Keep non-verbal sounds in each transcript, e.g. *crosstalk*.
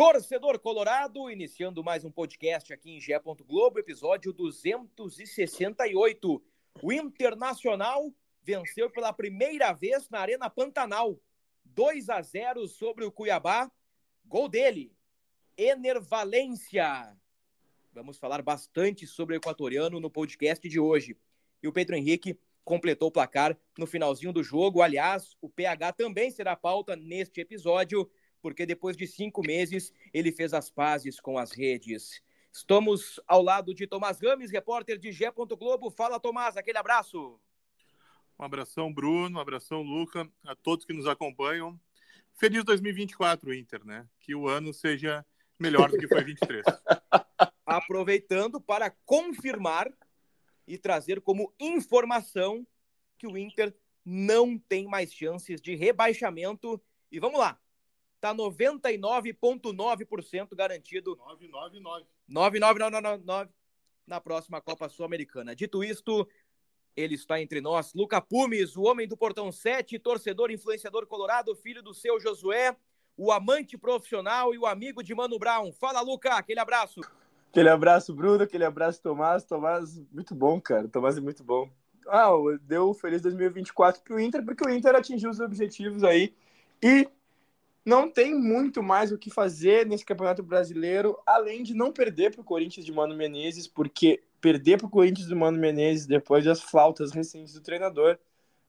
Torcedor Colorado, iniciando mais um podcast aqui em Gé. Globo, episódio 268. O Internacional venceu pela primeira vez na Arena Pantanal. 2 a 0 sobre o Cuiabá. Gol dele, Ener Valência. Vamos falar bastante sobre o equatoriano no podcast de hoje. E o Pedro Henrique completou o placar no finalzinho do jogo. Aliás, o PH também será pauta neste episódio, porque depois de cinco meses ele fez as pazes com as redes. Estamos ao lado de Tomás Gomes, repórter de Gé. Globo. Fala, Tomás, aquele abraço. Um abração, Bruno, um abração, Luca, a todos que nos acompanham. Feliz 2024, Inter, né? Que o ano seja melhor do que foi 23. *laughs* Aproveitando para confirmar e trazer como informação que o Inter não tem mais chances de rebaixamento. E vamos lá. Tá 99,9% garantido. 999. 99999 na próxima Copa Sul-Americana. Dito isto, ele está entre nós. Luca Pumes, o homem do Portão 7, torcedor influenciador colorado, filho do seu Josué, o amante profissional e o amigo de Mano Brown. Fala, Luca, aquele abraço. Aquele abraço, Bruno, aquele abraço, Tomás. Tomás, muito bom, cara. Tomás é muito bom. Ah, deu feliz 2024 pro Inter, porque o Inter atingiu os objetivos aí. E não tem muito mais o que fazer nesse Campeonato Brasileiro, além de não perder pro Corinthians de Mano Menezes, porque perder pro Corinthians de Mano Menezes depois das flautas recentes do treinador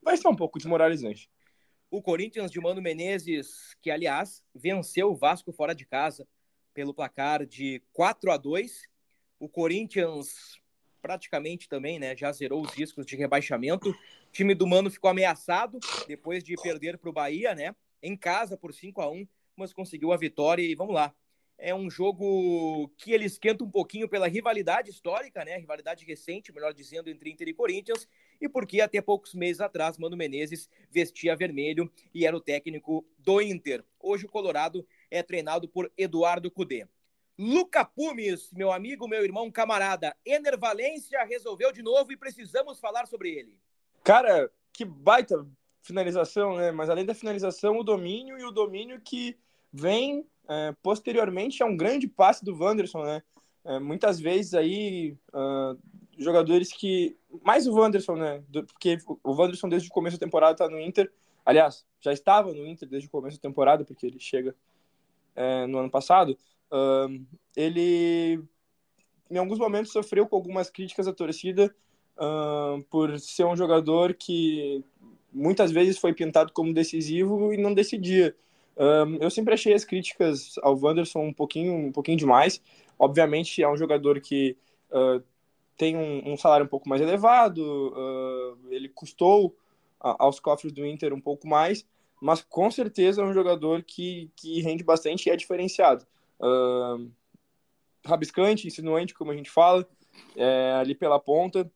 vai ser um pouco desmoralizante. O Corinthians de Mano Menezes, que aliás venceu o Vasco fora de casa pelo placar de 4 a 2. O Corinthians praticamente também, né, já zerou os riscos de rebaixamento. O time do Mano ficou ameaçado depois de perder para o Bahia, né, em casa por 5 a 1, mas conseguiu a vitória e vamos lá. É um jogo que ele esquenta um pouquinho pela rivalidade histórica, né, rivalidade recente, melhor dizendo, entre Inter e Corinthians, e porque até poucos meses atrás Mano Menezes vestia vermelho e era o técnico do Inter. Hoje o Colorado é treinado por Eduardo Cudê. Luca Pumes, meu amigo, meu irmão, camarada, Ener Valência resolveu de novo e precisamos falar sobre ele. Cara, que baita finalização, né? Mas além da finalização, o domínio e o domínio que vem é, posteriormente a um grande passe do Wanderson, né? É, muitas vezes aí uh, jogadores que mais o Wanderson, né? Do, porque o Wanderson desde o começo da temporada tá no Inter. Aliás, já estava no Inter desde o começo da temporada, porque ele chega é, no ano passado, uh, ele em alguns momentos sofreu com algumas críticas da torcida uh, por ser um jogador que muitas vezes foi pintado como decisivo e não decidia. Uh, eu sempre achei as críticas ao Wanderson um pouquinho, um pouquinho demais. Obviamente é um jogador que tem um, um, salário um pouco mais elevado, ele custou aos cofres do Inter um pouco mais, mas com certeza é um jogador que, que rende bastante e é diferenciado. Uh, rabiscante, insinuante, como a gente fala, é, ali pela ponta,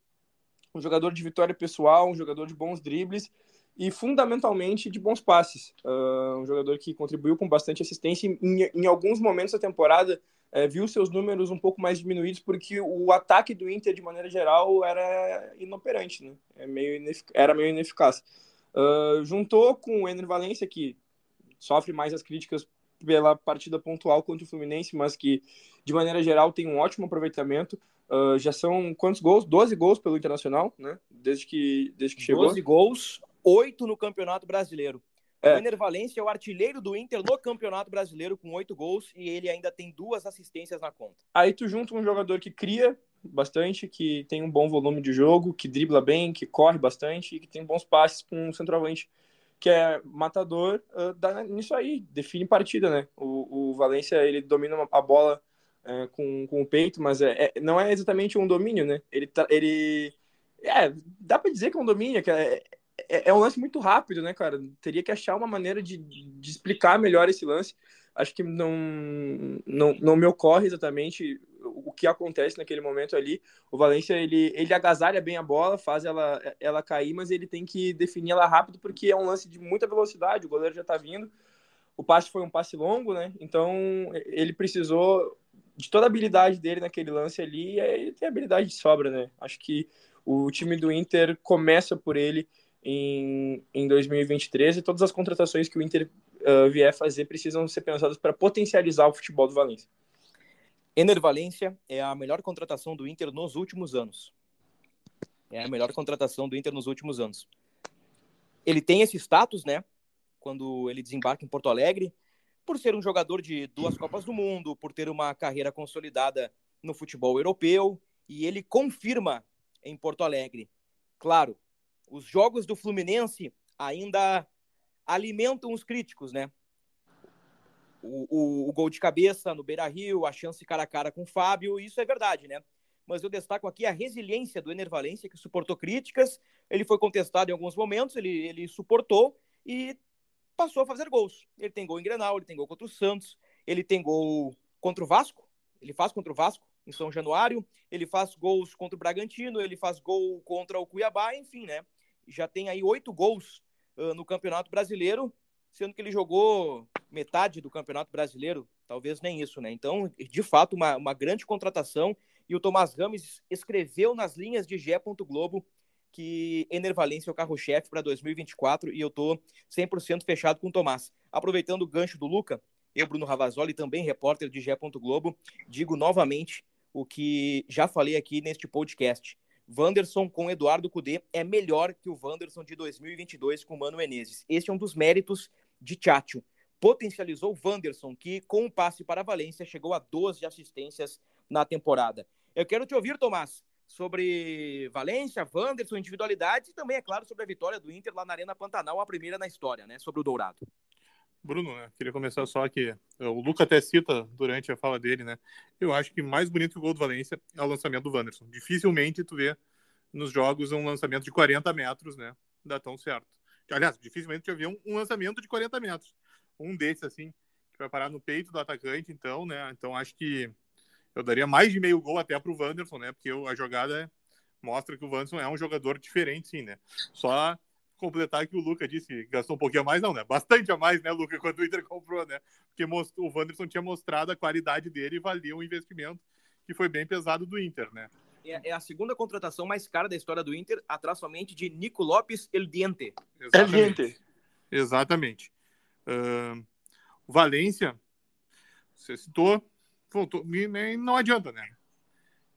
um jogador de vitória pessoal, um jogador de bons dribles e fundamentalmente de bons passes. Uh, um jogador que contribuiu com bastante assistência em, em alguns momentos da temporada é, viu seus números um pouco mais diminuídos porque o ataque do Inter de maneira geral era inoperante, né? É meio era meio ineficaz. Uh, juntou com o Ener Valência, que sofre mais as críticas pela partida pontual contra o Fluminense, mas que, de maneira geral, tem um ótimo aproveitamento. Uh, já são quantos gols? 12 gols pelo Internacional, né? Desde que, desde que chegou. 12 gols, 8 no Campeonato Brasileiro. É. O Ener Valência é o artilheiro do Inter no Campeonato Brasileiro com oito gols e ele ainda tem duas assistências na conta. Aí tu junta um jogador que cria, bastante, que tem um bom volume de jogo, que dribla bem, que corre bastante e que tem bons passes com um centroavante que é matador, uh, dá nisso aí, define partida, né? O, o Valência, ele domina a bola uh, com, com o peito, mas é, é, não é exatamente um domínio, né? Ele, tá, ele é, dá para dizer que é um domínio, que é, é, é, um lance muito rápido, né, cara? Teria que achar uma maneira de, de explicar melhor esse lance. Acho que não, não, não me ocorre exatamente o que acontece naquele momento ali. O Valência, ele, ele agasalha bem a bola, faz ela, ela cair, mas ele tem que definir ela rápido, porque é um lance de muita velocidade, o goleiro já tá vindo. O passe foi um passe longo, né? Então, ele precisou de toda a habilidade dele naquele lance ali, ele tem habilidade de sobra, né? Acho que o time do Inter começa por ele em, em 2023 e todas as contratações que o Inter uh, vier fazer precisam ser pensadas para potencializar o futebol do Valência. Ener Valência é a melhor contratação do Inter nos últimos anos. É a melhor contratação do Inter nos últimos anos. Ele tem esse status, né? Quando ele desembarca em Porto Alegre, por ser um jogador de duas Copas do Mundo, por ter uma carreira consolidada no futebol europeu, e ele confirma em Porto Alegre. Claro, os jogos do Fluminense ainda alimentam os críticos, né? O, o, o gol de cabeça no Beira Rio, a chance cara a cara com o Fábio, isso é verdade, né? Mas eu destaco aqui a resiliência do Ener Valência, que suportou críticas, ele foi contestado em alguns momentos, ele, ele suportou e passou a fazer gols. Ele tem gol em Grenal, ele tem gol contra o Santos, ele tem gol contra o Vasco, ele faz contra o Vasco, em São Januário, ele faz gols contra o Bragantino, ele faz gol contra o Cuiabá, enfim, né? Já tem aí oito gols uh, no Campeonato Brasileiro, sendo que ele jogou metade do Campeonato Brasileiro, talvez nem isso, né? Então, de fato, uma, uma grande contratação. E o Tomás Rames escreveu nas linhas de Gé. Globo que Ener Valência é o carro-chefe para 2024 e eu tô 100% fechado com o Tomás. Aproveitando o gancho do Luca, eu, Bruno Ravazoli, também repórter de Gé. Globo, digo novamente o que já falei aqui neste podcast. Wanderson com Eduardo Cudê é melhor que o Wanderson de 2022 com Mano Menezes. Este é um dos méritos de Tchatcho. Potencializou Wanderson, que com o um passe para a Valência chegou a 12 assistências na temporada. Eu quero te ouvir, Tomás, sobre Valência, Wanderson, individualidade e também, é claro, sobre a vitória do Inter lá na Arena Pantanal, a primeira na história, né? Sobre o Dourado. Bruno, né? Queria começar só que o Luca até cita durante a fala dele, né? Eu acho que mais bonito que o gol do Valência é o lançamento do Wanderson. Dificilmente tu vê nos jogos um lançamento de 40 metros, né? Dá tão certo. Aliás, dificilmente tu vê um, um lançamento de 40 metros. Um desses, assim, que vai parar no peito do atacante, então, né? Então acho que eu daria mais de meio gol até pro Wanderson, né? Porque a jogada mostra que o Wanderson é um jogador diferente, sim, né? Só completar que o Luca disse que gastou um pouquinho a mais, não, né? Bastante a mais, né, Luca, *laughs* quando o Inter comprou, né? Porque mostrou, o Wanderson tinha mostrado a qualidade dele e valia um investimento que foi bem pesado do Inter, né? É, é, a segunda contratação mais cara da história do Inter, atrás somente de Nico Lopes El Diente. Exatamente. El Diente. Exatamente. Uh, Valência, você citou, voltou, não adianta, né?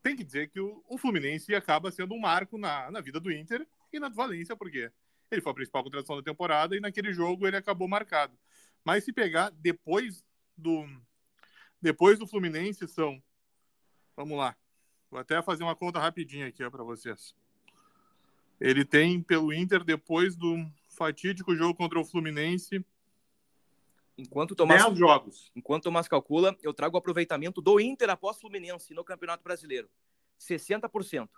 Tem que dizer que o, o Fluminense acaba sendo um marco na, na vida do Inter e na do Valência, porque ele foi a principal contratação da temporada e naquele jogo ele acabou marcado. Mas se pegar depois do depois do Fluminense são Vamos lá. Vou até fazer uma conta rapidinha aqui para vocês. Ele tem pelo Inter depois do fatídico jogo contra o Fluminense Enquanto Tomás, 10 jogos. Enquanto Tomás calcula, eu trago o aproveitamento do Inter após Fluminense no Campeonato Brasileiro. 60%.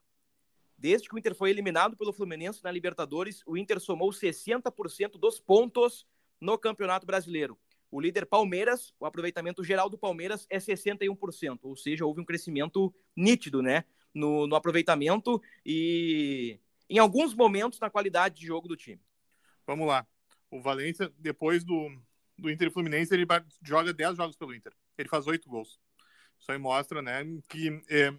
Desde que o Inter foi eliminado pelo Fluminense na Libertadores, o Inter somou 60% dos pontos no Campeonato Brasileiro. O líder Palmeiras, o aproveitamento geral do Palmeiras é 61%, ou seja, houve um crescimento nítido, né, no, no aproveitamento e em alguns momentos na qualidade de jogo do time. Vamos lá. O Valência, depois do, do Inter e Fluminense, ele joga 10 jogos pelo Inter. Ele faz 8 gols. Isso aí mostra, né, que é,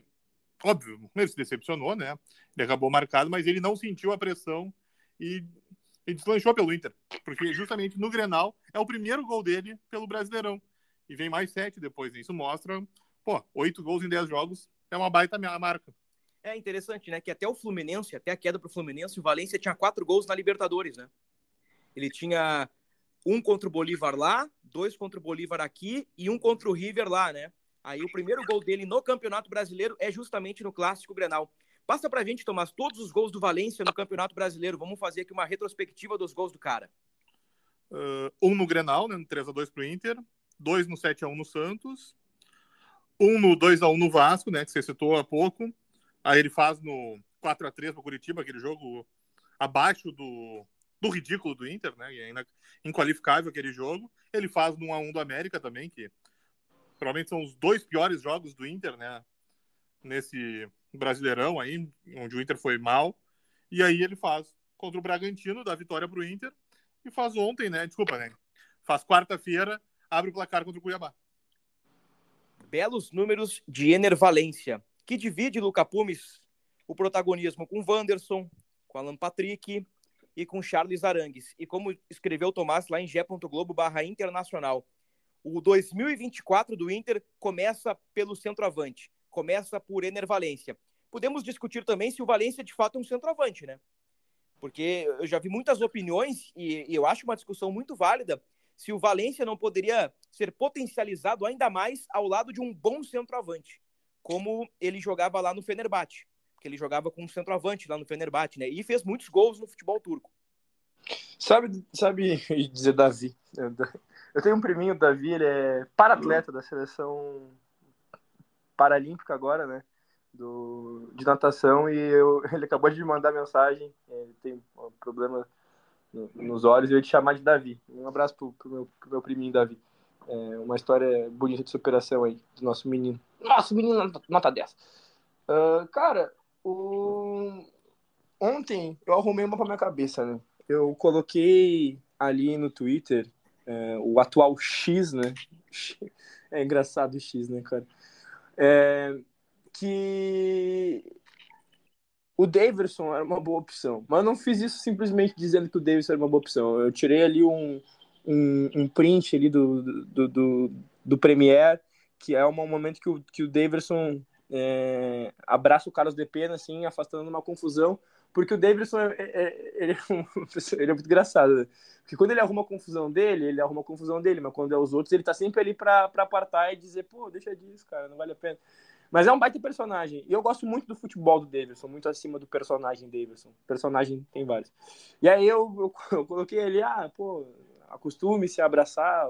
óbvio, ele se decepcionou, né? Ele acabou marcado, mas ele não sentiu a pressão e, e deslanchou pelo Inter. Porque justamente no Grenal é o primeiro gol dele pelo Brasileirão. E vem mais sete depois. Isso mostra, pô, oito gols em dez jogos é uma baita marca. É interessante, né? Que até o Fluminense, até a queda pro Fluminense, o Valência tinha quatro gols na Libertadores, né? Ele tinha um contra o Bolívar lá, dois contra o Bolívar aqui e um contra o River lá, né? Aí o primeiro gol dele no Campeonato Brasileiro é justamente no Clássico Grenal. Passa pra gente, Tomás, todos os gols do Valência no Campeonato Brasileiro. Vamos fazer aqui uma retrospectiva dos gols do cara. Uh, um no Grenal, né, no 3x2 pro Inter. Dois no 7x1 no Santos. Um no 2x1 no Vasco, né, que você citou há pouco. Aí ele faz no 4x3 pro Curitiba, aquele jogo abaixo do, do ridículo do Inter, né? E ainda inqualificável aquele jogo. Ele faz no 1x1 do América também, que provavelmente são os dois piores jogos do Inter, né? Nesse Brasileirão aí, onde o Inter foi mal. E aí ele faz contra o Bragantino, dá vitória para o Inter. E faz ontem, né? Desculpa, né? Faz quarta-feira, abre o placar contra o Cuiabá. Belos números de Enervalência, que divide Luca Pumes o protagonismo com Wanderson, com Alan Patrick e com Charles Arangues. E como escreveu Tomás lá em g.globo barra internacional, o 2024 do Inter começa pelo centroavante, começa por Enervalência. Podemos discutir também se o Valência de fato é um centroavante, né? Porque eu já vi muitas opiniões e, e eu acho uma discussão muito válida se o Valência não poderia ser potencializado ainda mais ao lado de um bom centroavante, como ele jogava lá no Fenerbahçe, que ele jogava com um centroavante lá no Fenerbahçe, né? E fez muitos gols no futebol turco. Sabe, sabe *laughs* dizer Davi? Eu tenho um priminho, Davi, ele é para-atleta da seleção paralímpica agora, né? Do, de natação e eu, *laughs* ele acabou de me mandar mensagem. Ele tem um problema nos olhos e eu ia te chamar de Davi. Um abraço pro, pro, meu, pro meu priminho Davi. É uma história bonita de superação aí, do nosso menino. Nosso menino nota 10. Uh, cara, o... ontem eu arrumei uma pra minha cabeça, né? Eu coloquei ali no Twitter é, o atual X, né? *laughs* É engraçado o X, né, cara? É, que o Davidson era uma boa opção. Mas eu não fiz isso simplesmente dizendo que o Davidson era uma boa opção. Eu tirei ali um, um, um print ali do, do, do, do que é um momento que o, que o Davidson é, abraça o Carlos de Pena, assim, afastando uma confusão, porque o Davidson é, é, ele, é *laughs* um, ele é muito engraçado, né? Porque quando ele arruma a confusão dele, ele arruma a confusão dele, mas quando é os outros, ele tá sempre ali pra, pra apartar e dizer, pô, deixa disso, cara, não vale a pena. Mas é um baita personagem. E eu gosto muito do futebol do Davidson, muito acima do personagem Davidson. Personagem tem vários. E aí eu, eu, *laughs* eu coloquei ele, ah, pô, acostume-se a abraçar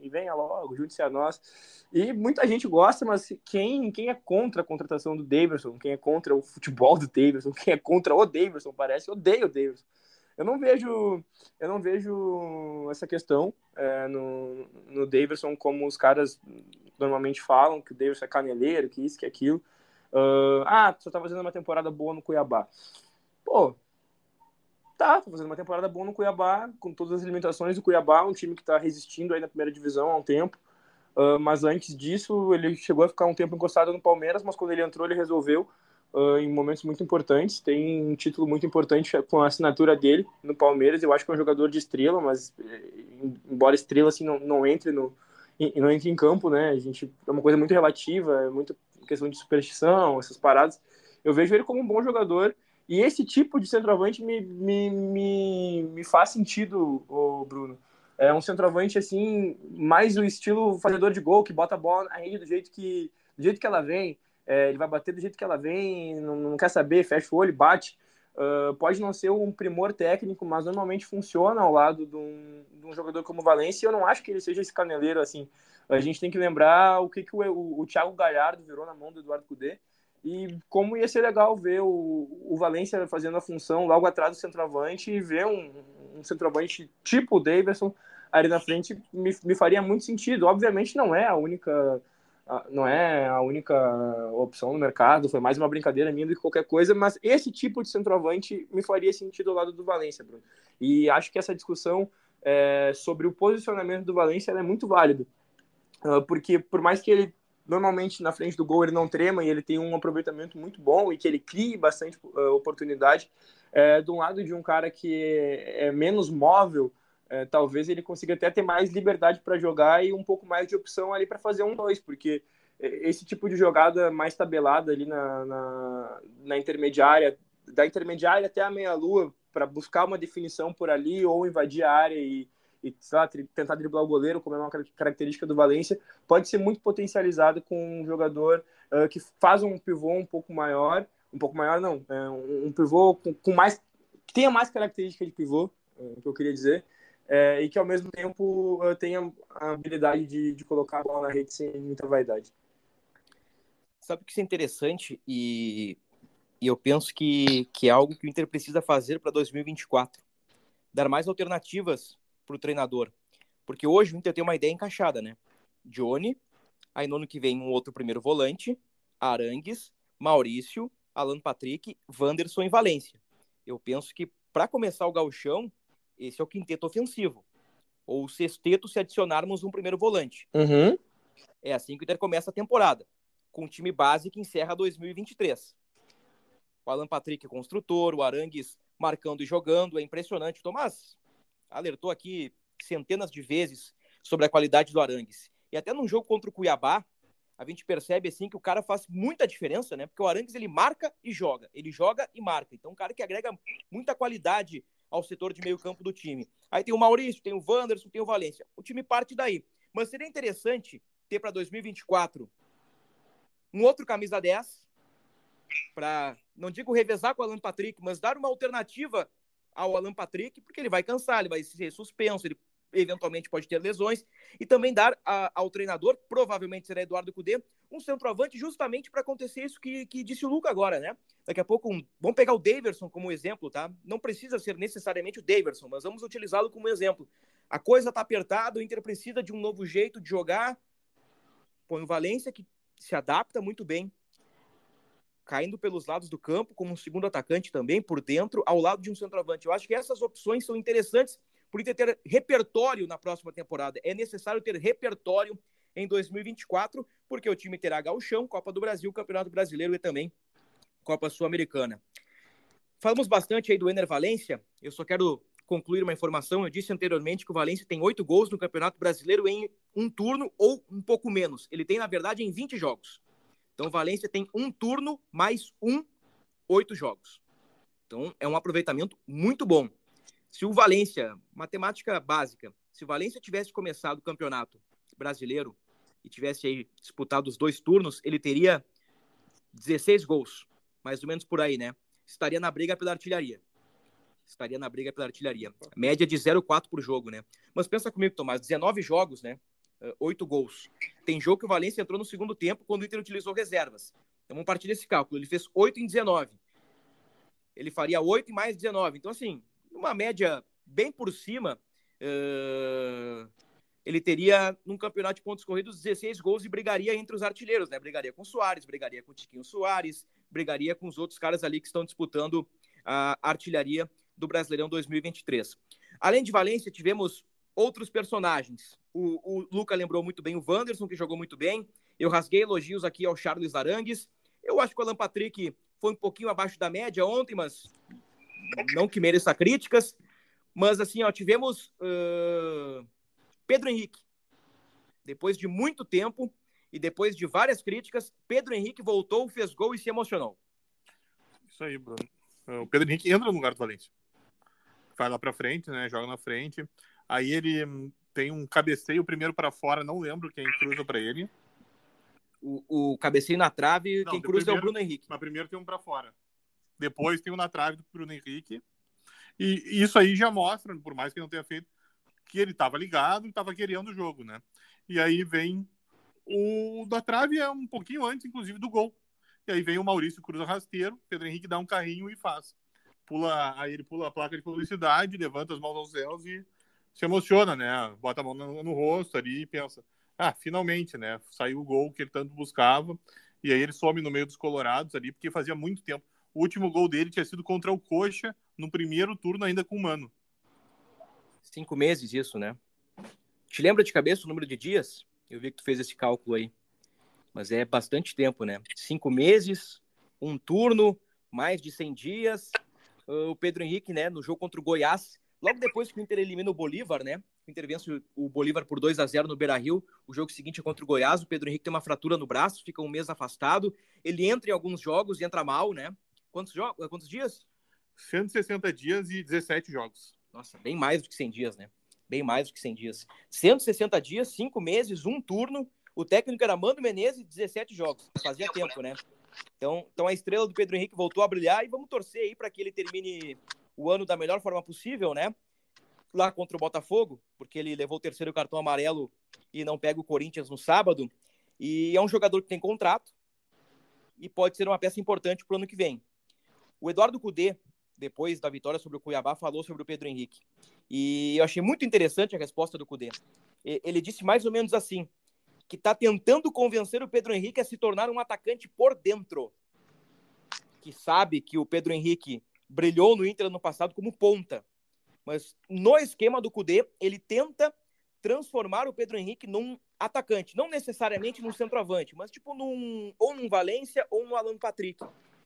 e venha logo, junte-se a nós. E muita gente gosta, mas quem, quem é contra a contratação do Davidson, quem é contra o futebol do Davidson, quem é contra o Davidson, parece, odeia o Davidson. Eu não vejo, eu não vejo essa questão é, no, no Davidson como os caras normalmente falam, que o Davidson é caneleiro, que isso, que aquilo. Uh, ah, só tá fazendo uma temporada boa no Cuiabá. Pô, tá, fazendo uma temporada boa no Cuiabá, com todas as limitações do Cuiabá, um time que tá resistindo aí na primeira divisão há um tempo. Uh, mas antes disso, ele chegou a ficar um tempo encostado no Palmeiras, mas quando ele entrou, ele resolveu uh, em momentos muito importantes. Tem um título muito importante com a assinatura dele no Palmeiras. Eu acho que é um jogador de estrela, mas eh, embora estrela assim não, não entre no não entre em campo, né? A gente é uma coisa muito relativa, é muito questão de superstição, essas paradas. Eu vejo ele como um bom jogador e esse tipo de centroavante me, me, me, me faz sentido, o Bruno. É um centroavante assim, mais o estilo fazedor de gol, que bota a bola na rede do jeito que, do jeito que ela vem. É, ele vai bater do jeito que ela vem, não, não quer saber, fecha o olho, bate. Uh, pode não ser um primor técnico, mas normalmente funciona ao lado de um, de um jogador como o Valência. E eu não acho que ele seja esse caneleiro assim. A gente tem que lembrar o que, que o, o, o Thiago Galhardo virou na mão do Eduardo Cudê e como ia ser legal ver o, o Valência fazendo a função logo atrás do centroavante e ver um, um centroavante tipo o Davidson ali na frente me, me faria muito sentido. Obviamente não é a única não é a única opção no mercado, foi mais uma brincadeira minha do que qualquer coisa, mas esse tipo de centroavante me faria sentido ao lado do Valência, Bruno. E acho que essa discussão é, sobre o posicionamento do Valência é muito válida, uh, porque por mais que ele normalmente na frente do gol ele não trema e ele tem um aproveitamento muito bom e que ele crie bastante uh, oportunidade, é, do lado de um cara que é, é menos móvel, é, talvez ele consiga até ter mais liberdade para jogar e um pouco mais de opção ali para fazer um dois, porque esse tipo de jogada mais tabelada ali na, na, na intermediária, da intermediária até a meia-lua, para buscar uma definição por ali ou invadir a área e, e lá, tentar driblar o goleiro, como é uma característica do Valência, pode ser muito potencializado com um jogador uh, que faz um pivô um pouco maior, um pouco maior não, é um, um pivô com, com, mais, que tenha mais característica de pivô, é, que eu queria dizer, é, e que ao mesmo tempo tenha a habilidade de, de colocar a bola na rede sem muita vaidade. Sabe o que é interessante e, e eu penso que, que é algo que o Inter precisa fazer para 2024. dar mais alternativas para o treinador. Porque hoje o Inter tem uma ideia encaixada, né? Johnny, aí no ano que vem um outro primeiro volante, Arangues, Maurício, Alan Patrick, Wanderson e Valência. Eu penso que para começar o gauchão, esse é o quinteto ofensivo. Ou o sexteto se adicionarmos um primeiro volante. Uhum. É assim que o Inter começa a temporada, com o time base que encerra 2023. O Alan Patrick construtor, o Arangues marcando e jogando, é impressionante. Tomás alertou aqui centenas de vezes sobre a qualidade do Arangues. E até num jogo contra o Cuiabá, a gente percebe assim que o cara faz muita diferença, né? Porque o Arangues ele marca e joga, ele joga e marca. Então, um cara que agrega muita qualidade ao setor de meio-campo do time. Aí tem o Maurício, tem o Wanderson, tem o Valência. O time parte daí. Mas seria interessante ter para 2024 um outro camisa 10 para, não digo revezar com o Alan Patrick, mas dar uma alternativa ao Alan Patrick, porque ele vai cansar, ele vai ser suspenso, ele eventualmente pode ter lesões, e também dar a, ao treinador, provavelmente será Eduardo Cudê, um centroavante justamente para acontecer isso que, que disse o Luca agora, né? Daqui a pouco, um, vamos pegar o Daverson como exemplo, tá? Não precisa ser necessariamente o Daverson, mas vamos utilizá-lo como exemplo. A coisa tá apertada, o Inter precisa de um novo jeito de jogar. Põe o Valência, que se adapta muito bem, caindo pelos lados do campo, como um segundo atacante também, por dentro, ao lado de um centroavante. Eu acho que essas opções são interessantes por ter repertório na próxima temporada. É necessário ter repertório em 2024, porque o time terá Gauchão, Copa do Brasil, Campeonato Brasileiro e também Copa Sul-Americana. Falamos bastante aí do Ener Valência, eu só quero concluir uma informação. Eu disse anteriormente que o Valência tem oito gols no Campeonato Brasileiro em um turno ou um pouco menos. Ele tem, na verdade, em 20 jogos. Então, o Valência tem um turno mais um, oito jogos. Então, é um aproveitamento muito bom. Se o Valência, matemática básica, se o Valência tivesse começado o campeonato brasileiro e tivesse aí disputado os dois turnos, ele teria 16 gols, mais ou menos por aí, né? Estaria na briga pela artilharia. Estaria na briga pela artilharia. Média de 0,4 por jogo, né? Mas pensa comigo, Tomás, 19 jogos, né? Oito gols. Tem jogo que o Valência entrou no segundo tempo quando o Inter utilizou reservas. Então vamos partir desse cálculo. Ele fez 8 em 19. Ele faria 8 e mais 19. Então, assim, uma média bem por cima, uh, ele teria, num campeonato de pontos corridos, 16 gols e brigaria entre os artilheiros, né? Brigaria com o Soares, brigaria com o Tiquinho Soares, brigaria com os outros caras ali que estão disputando a artilharia do Brasileirão 2023. Além de Valência, tivemos outros personagens. O, o Luca lembrou muito bem o Wanderson, que jogou muito bem. Eu rasguei elogios aqui ao Charles Arangues. Eu acho que o Alan Patrick foi um pouquinho abaixo da média ontem, mas não que mereça críticas. Mas assim, ó, tivemos uh, Pedro Henrique. Depois de muito tempo e depois de várias críticas, Pedro Henrique voltou, fez gol e se emocionou. Isso aí, Bruno. O Pedro Henrique entra no lugar do Valência. Vai lá para frente, né? Joga na frente. Aí ele tem um cabeceio primeiro para fora, não lembro quem cruza para ele. O, o, cabeceio na trave, não, quem cruza primeiro, é o Bruno Henrique. Mas primeiro tem um para fora. Depois tem um na trave do Bruno Henrique. E isso aí já mostra, por mais que não tenha feito, que ele estava ligado e estava querendo o jogo, né? E aí vem o da trave é um pouquinho antes, inclusive, do gol. E aí vem o Maurício cruza rasteiro, Pedro Henrique dá um carrinho e faz. Pula, aí ele pula a placa de publicidade, levanta as mãos aos céus e se emociona, né? Bota a mão no, no, rosto ali e pensa: ah, finalmente, né? Saiu o gol que ele tanto buscava. E aí ele some no meio dos colorados ali, porque fazia muito tempo. O último gol dele tinha sido contra o Coxa, no primeiro turno, ainda com o Mano. Cinco meses isso, né? Te lembra de cabeça o número de dias? Eu vi que tu fez esse cálculo aí. Mas é bastante tempo, né? Cinco meses, um turno, mais de 100 dias. O Pedro Henrique, né, no jogo contra o Goiás, Logo depois que o Inter elimina o Bolívar, né? O Inter vence o Bolívar por 2 a 0 no Beira-Rio. O jogo seguinte é contra o Goiás. O Pedro Henrique tem uma fratura no braço, fica um mês afastado. Ele entra em alguns jogos e entra mal, né? Quantos, jogos? Quantos dias? 160 dias e 17 jogos. Nossa, bem mais do que 100 dias, né? Bem mais do que 100 dias. 160 dias, 5 meses, um turno. O técnico era Mando Menezes, 17 jogos. Fazia tempo, né? Então, então a estrela do Pedro Henrique voltou a brilhar e vamos torcer aí para que ele termine o ano da melhor forma possível, né? Lá contra o Botafogo, porque ele levou o terceiro cartão amarelo e não pega o Corinthians no sábado. E é um jogador que tem contrato e pode ser uma peça importante para o ano que vem. O Eduardo Cudê, depois da vitória sobre o Cuiabá, falou sobre o Pedro Henrique. E eu achei muito interessante a resposta do Cudê. Ele disse mais ou menos assim: que está tentando convencer o Pedro Henrique a se tornar um atacante por dentro. Que sabe que o Pedro Henrique brilhou no Inter no passado como ponta. Mas no esquema do Cudê, ele tenta transformar o Pedro Henrique num atacante, não necessariamente num centroavante, mas tipo num ou num Valência ou no Alan Patrick.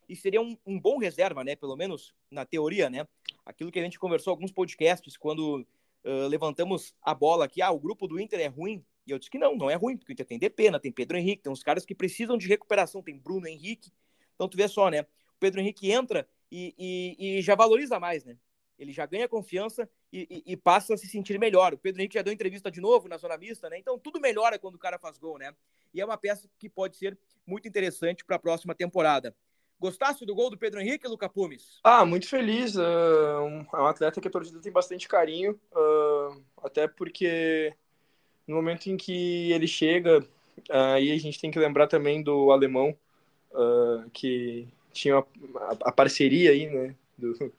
E seria um, um, bom reserva, né? Pelo menos na teoria, né? Aquilo que a gente conversou alguns podcasts quando uh, levantamos a bola aqui, ah, o grupo do Inter é ruim. E eu disse que não, não é ruim, porque o Inter tem Depena, tem Pedro Henrique, tem uns caras que precisam de recuperação, tem Bruno Henrique. Então tu vê só, né? O Pedro Henrique entra e, e, e já valoriza mais, né? Ele já ganha confiança e, e, passa a se sentir melhor. O Pedro Henrique já deu entrevista de novo na zona mista, né? Então tudo melhora quando o cara faz gol, né? E é uma peça que pode ser muito interessante para a próxima temporada. Gostasse do gol do Pedro Henrique, Luca Pumes? Ah, muito feliz. Uh, é um atleta que a torcida tem bastante carinho, uh, até porque no momento em que ele chega, aí uh, a gente tem que lembrar também do alemão, que tinha a, a, parceria aí, né, do,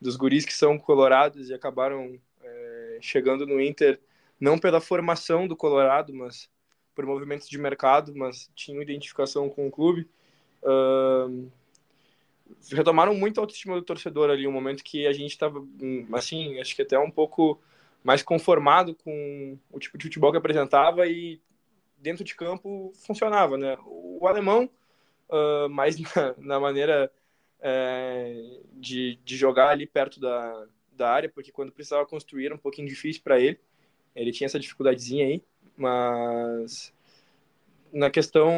dos guris que são colorados e acabaram é, chegando no Inter, não pela formação do Colorado, mas por movimentos de mercado, mas tinham identificação com o clube. Uh, retomaram muito a autoestima do torcedor ali, um momento que a gente estava, hum, assim, acho que até um pouco mais conformado com o tipo de futebol que apresentava e dentro de campo funcionava, né? O alemão, uh, mais *laughs* na, na maneira é, de, de jogar ali perto da, da área, porque quando precisava construir era um pouquinho difícil para ele. Ele tinha essa dificuldadezinha aí, mas na questão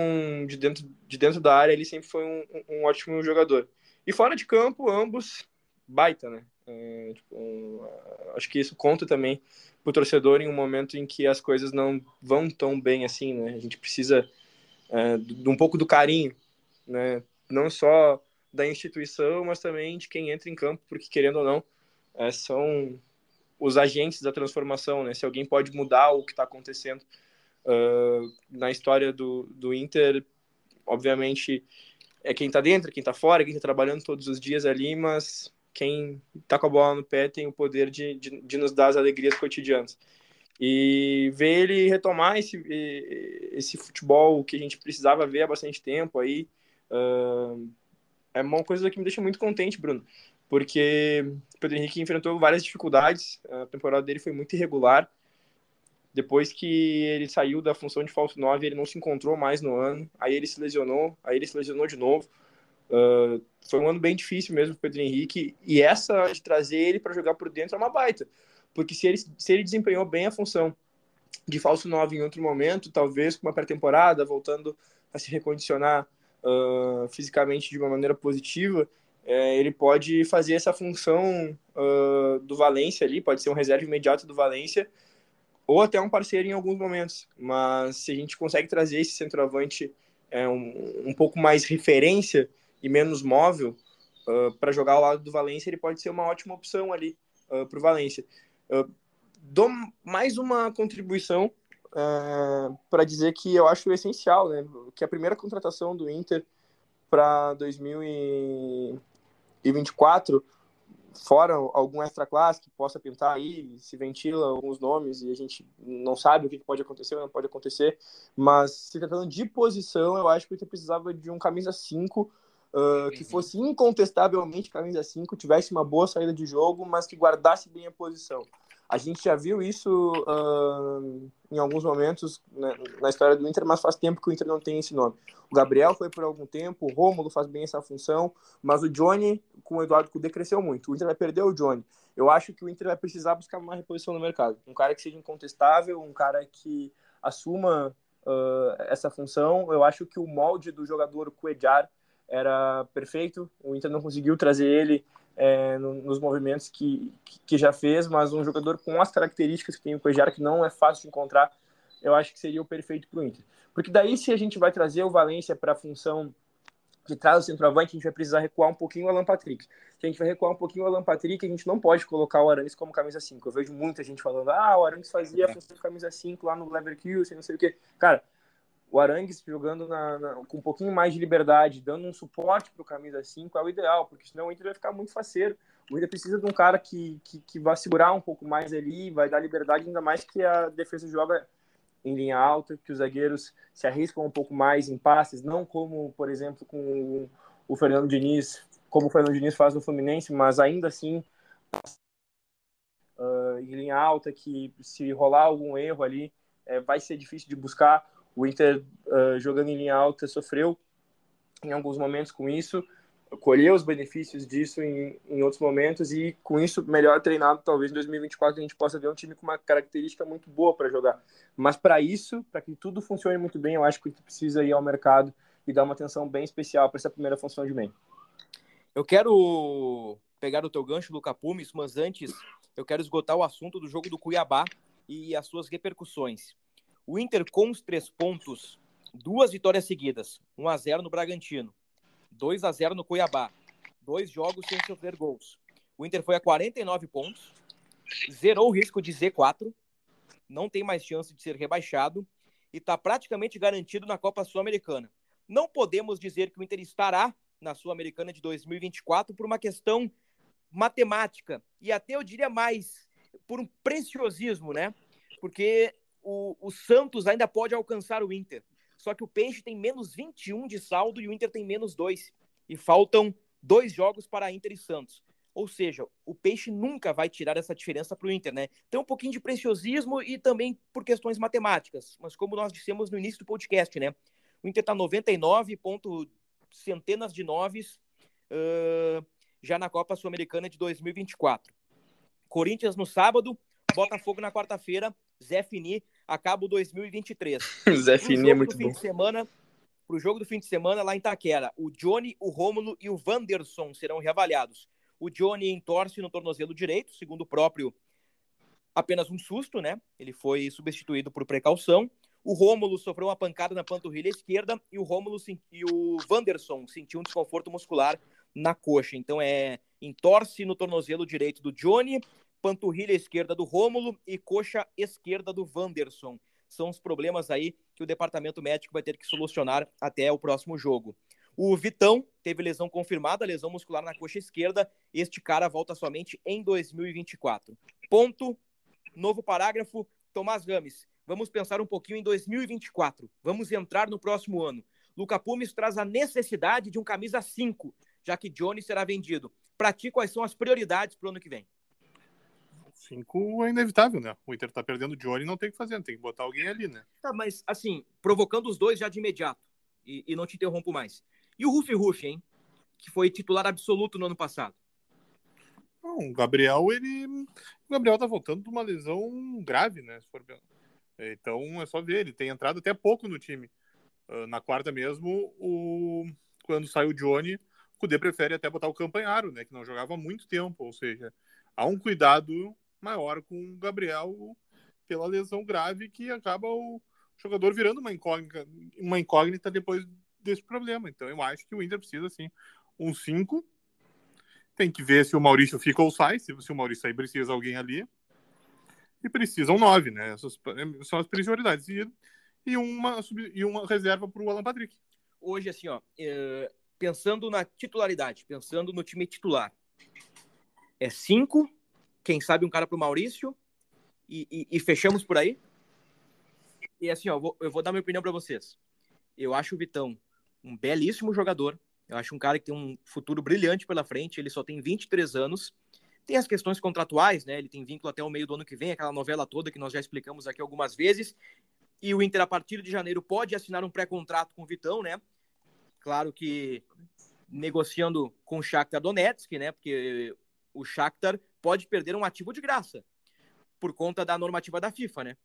de dentro, de dentro da área ele sempre foi um, um ótimo jogador. E fora de campo, ambos baita, né? É, tipo, acho que isso conta também para o torcedor em um momento em que as coisas não vão tão bem assim, né? A gente precisa é, de um pouco do carinho, né? Não só da instituição, mas também de quem entra em campo, porque querendo ou não, é, são os agentes da transformação, né? Se alguém pode mudar o que está acontecendo uh, na história do, do Inter, obviamente é quem está dentro, quem está fora, quem está trabalhando todos os dias ali, mas quem está com a bola no pé tem o poder de, de, de, nos dar as alegrias cotidianas. E ver ele retomar esse, esse futebol que a gente precisava ver há bastante tempo aí, uh, é uma coisa que me deixa muito contente, Bruno, porque o Pedro Henrique enfrentou várias dificuldades, a temporada dele foi muito irregular, depois que ele saiu da função de falso 9, ele não se encontrou mais no ano, aí ele se lesionou, aí ele se lesionou de novo, Uh, foi um ano bem difícil mesmo para Pedro Henrique e essa de trazer ele para jogar por dentro é uma baita, porque se ele, se ele desempenhou bem a função de falso 9 em outro momento, talvez com uma pré-temporada, voltando a se recondicionar uh, fisicamente de uma maneira positiva, é, ele pode fazer essa função uh, do Valência ali, pode ser um reserva imediato do Valência, ou até um parceiro em alguns momentos. Mas se a gente consegue trazer esse centroavante é, um, um pouco mais referência e menos móvel uh, para jogar ao lado do Valência, ele pode ser uma ótima opção ali uh, para o Valência. Dou mais uma contribuição uh, para dizer que eu acho essencial, né, que a primeira contratação do Inter para 2024 fora algum extra classe que possa pintar aí, se ventila alguns nomes e a gente não sabe o que pode acontecer ou não pode acontecer, mas se tratando de posição, eu acho que o Inter precisava de um camisa 5 uh, que fosse incontestavelmente camisa 5, tivesse uma boa saída de jogo, mas que guardasse bem a posição. A gente já viu isso uh, em alguns momentos né, na história do Inter, mas faz tempo que o Inter não tem esse nome. O Gabriel foi por algum tempo, o Rômulo faz bem essa função, mas o Johnny, com o Eduardo Cudê, cresceu muito. O Inter vai perder o Johnny. Eu acho que o Inter vai precisar buscar uma reposição no mercado. Um cara que seja incontestável, um cara que assuma uh, essa função. Eu acho que o molde do jogador Cuejar era perfeito. O Inter não conseguiu trazer ele é, no, nos movimentos que, que, já fez, mas um jogador com as características que tem o Cuejar, que não é fácil de encontrar, eu acho que seria o perfeito para o Inter. Porque daí, se a gente vai trazer o Valência para a função de trás do centroavante, a gente vai precisar recuar um pouquinho o Alan Patrick. Se a gente vai recuar um pouquinho o Alan Patrick, a gente não pode colocar o Arangues como camisa 5. Eu vejo muita gente falando, ah, o Arangues fazia a função de camisa 5 lá no Leverkusen, não sei o quê. Cara, o Arangues jogando na, na, com um pouquinho mais de liberdade, dando um suporte para o camisa 5 é o ideal, porque senão o Inter vai ficar muito faceiro. O Inter precisa de um cara que, que, que vai segurar um pouco mais ali, vai dar liberdade, ainda mais que a defesa joga em linha alta, que os zagueiros se arriscam um pouco mais em passes, não como, por exemplo, com o Fernando Diniz, como o Fernando Diniz faz no Fluminense, mas ainda assim uh, em linha alta, que se rolar algum erro ali, é, vai ser difícil de buscar. O Inter, uh, jogando em linha alta, sofreu em alguns momentos com isso, colheu os benefícios disso em, em outros momentos e com isso melhor treinado, talvez em 2024 a gente possa ver um time com uma característica muito boa para jogar. Mas para isso, para que tudo funcione muito bem, eu acho que o Inter precisa ir ao mercado e dar uma atenção bem especial para essa primeira função de meio. Eu quero pegar o teu gancho, Luca Pumes, mas antes eu quero esgotar o assunto do jogo do Cuiabá e as suas repercussões. O Inter com os três pontos, duas vitórias seguidas, 1 a 0 no Bragantino, 2 a 0 no Cuiabá, dois jogos sem sofrer gols. O Inter foi a 49 pontos, zerou o risco de Z4, não tem mais chance de ser rebaixado e está praticamente garantido na Copa Sul-Americana. Não podemos dizer que o Inter estará na Sul-Americana de 2024 por uma questão matemática e até eu diria mais por um preciosismo, né? Porque o, o Santos ainda pode alcançar o Inter. Só que o Peixe tem menos 21 de saldo e o Inter tem menos 2. E faltam dois jogos para Inter e Santos. Ou seja, o Peixe nunca vai tirar essa diferença para o Inter, né? Tem um pouquinho de preciosismo e também por questões matemáticas. Mas como nós dissemos no início do podcast, né? O Inter está 99 ponto centenas de noves uh, já na Copa Sul-Americana de 2024. Corinthians no sábado, Botafogo na quarta-feira, Zé Fini acaba o 2023. *laughs* Zé Fini é muito bom. Semana, pro jogo do fim de semana lá em Taquera, o Johnny, o Rômulo e o Wanderson serão reavaliados. O Johnny entorce no tornozelo direito, segundo o próprio, apenas um susto, né? Ele foi substituído por precaução. O Rômulo sofreu uma pancada na panturrilha esquerda e o Rômulo e o Wanderson sentiu um desconforto muscular na coxa. Então é entorce no tornozelo direito do Johnny, panturrilha esquerda do Rômulo e coxa esquerda do Wanderson. São os problemas aí que o departamento médico vai ter que solucionar até o próximo jogo. O Vitão teve lesão confirmada, lesão muscular na coxa esquerda. Este cara volta somente em 2024. Ponto. Novo parágrafo. Tomás Rames. Vamos pensar um pouquinho em 2024. Vamos entrar no próximo ano. Luca Pumes traz a necessidade de um camisa 5, já que Johnny será vendido. Para ti, quais são as prioridades para o ano que vem? 5 é inevitável, né? O Inter tá perdendo o Johnny não tem o que fazer, tem que botar alguém ali, né? Tá, mas assim, provocando os dois já de imediato. E, e não te interrompo mais. E o Rufi Rufi, hein? Que foi titular absoluto no ano passado. Não, o Gabriel, ele. O Gabriel tá voltando de uma lesão grave, né? Então é só ver, ele tem entrado até pouco no time. Uh, na quarta mesmo, o... quando sai o Johnny, o Kudê prefere até botar o Campanharo, né? Que não jogava há muito tempo. Ou seja, há um cuidado maior com o Gabriel pela lesão grave que acaba o jogador virando uma incógnita, uma incógnita depois desse problema. Então eu acho que o Inter precisa, assim, um 5. Tem que ver se o Maurício fica ou sai. Se, se o Maurício sair, precisa alguém ali. E precisa um 9, né? Essas são as prioridades. E, e, uma, e uma reserva para o Alan Patrick. Hoje, assim, ó, é, pensando na titularidade, pensando no time titular, é 5, quem sabe um cara para o Maurício, e, e, e, fechamos por aí? E assim, ó, eu vou, eu vou dar minha opinião para vocês. Eu acho o Vitão um belíssimo jogador. Eu acho um cara que tem um futuro brilhante pela frente. Ele só tem 23 anos. Tem as questões contratuais, né? Ele tem vínculo até o meio do ano que vem, aquela novela toda que nós já explicamos aqui algumas vezes. E o Inter, a partir de janeiro, pode assinar um pré-contrato com o Vitão, né? Claro que negociando com o Shakhtar Donetsk, né? Porque o Shakhtar pode perder um ativo de graça por conta da normativa da FIFA, né?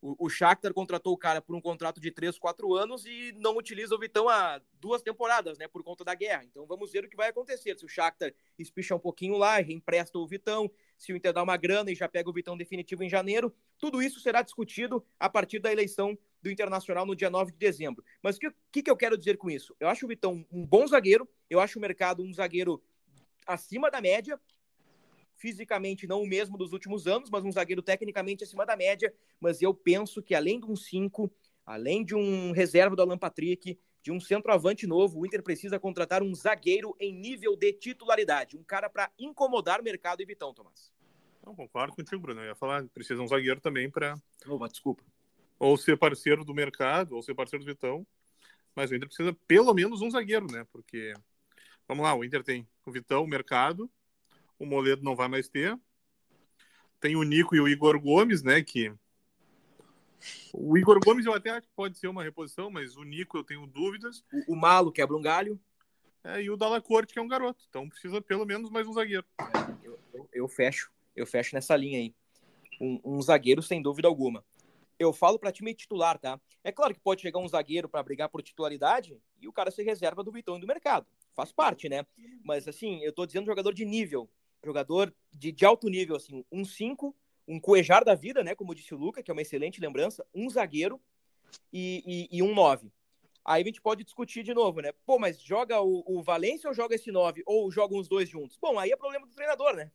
O, o Shakhtar contratou o cara por um contrato de 3, 4 anos e não utiliza o Vitão há duas temporadas, né? Por conta da guerra. Então vamos ver o que vai acontecer. Se o Shakhtar espicha um pouquinho lá, reempresta o Vitão, se o Inter dá uma grana e já pega o Vitão definitivo em janeiro, tudo isso será discutido a partir da eleição do Internacional no dia 9 de dezembro. Mas o que, que, que eu quero dizer com isso? Eu acho o Vitão um bom zagueiro, eu acho o mercado um zagueiro acima da média, fisicamente não o mesmo dos últimos anos, mas um zagueiro tecnicamente acima da média. Mas eu penso que além de um 5, Além de um reserva do Alan Patrick, de um centroavante novo, o Inter precisa contratar um zagueiro em nível de titularidade, um cara para incomodar o mercado e Vitão, Tomás. Não, concordo contigo, Bruno. Eu ia falar, precisa um zagueiro também para. Opa, desculpa. Ou ser parceiro do mercado, ou ser parceiro do Vitão. Mas o Inter precisa pelo menos um zagueiro, né? Porque, vamos lá, o Inter tem o Vitão, o mercado, o Moledo não vai mais ter. Tem o Nico e o Igor Gomes, né? Que o Igor Gomes eu até acho que pode ser uma reposição, mas o Nico eu tenho dúvidas. O, o Malo quebra um galho. É, e o Dalacorte, que é um garoto. Então precisa pelo menos mais um zagueiro. Eu, eu, eu fecho. Eu fecho nessa linha aí. Um, um zagueiro, sem dúvida alguma. Eu falo para time titular, tá? É claro que pode chegar um zagueiro para brigar por titularidade e o cara ser reserva do Vitão e do mercado. Faz parte, né? Mas assim, eu tô dizendo jogador de nível. Jogador de, de alto nível, assim. Um 5 um coejar da vida, né? Como disse o Luca, que é uma excelente lembrança, um zagueiro e, e, e um nove. Aí a gente pode discutir de novo, né? Pô, mas joga o, o Valência ou joga esse nove? Ou jogam os dois juntos? Bom, aí é problema do treinador, né?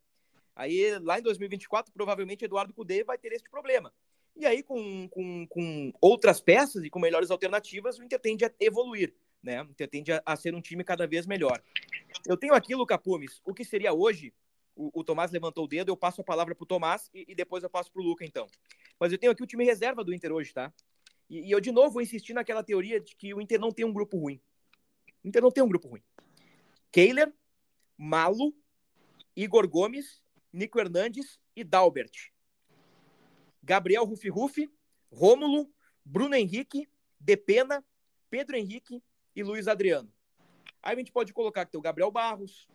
Aí lá em 2024, provavelmente Eduardo Cudê vai ter esse problema. E aí, com, com, com outras peças e com melhores alternativas, o Inter tende a evoluir, né? O Inter tende a, a ser um time cada vez melhor. Eu tenho aqui, Luca Pumes, o que seria hoje o, o Tomás levantou o dedo, eu passo a palavra para o Tomás e, e, depois eu passo para o Luca, então. Mas eu tenho aqui o time reserva do Inter hoje, tá? E, e, eu, de novo, vou insistir naquela teoria de que o Inter não tem um grupo ruim. O Inter não tem um grupo ruim. Kehler, Malo, Igor Gomes, Nico Hernandes e Dalbert. Gabriel Rufi Rufi, Rômulo, Bruno Henrique, Depena, Pedro Henrique e Luiz Adriano. Aí a gente pode colocar que tem o Gabriel Barros,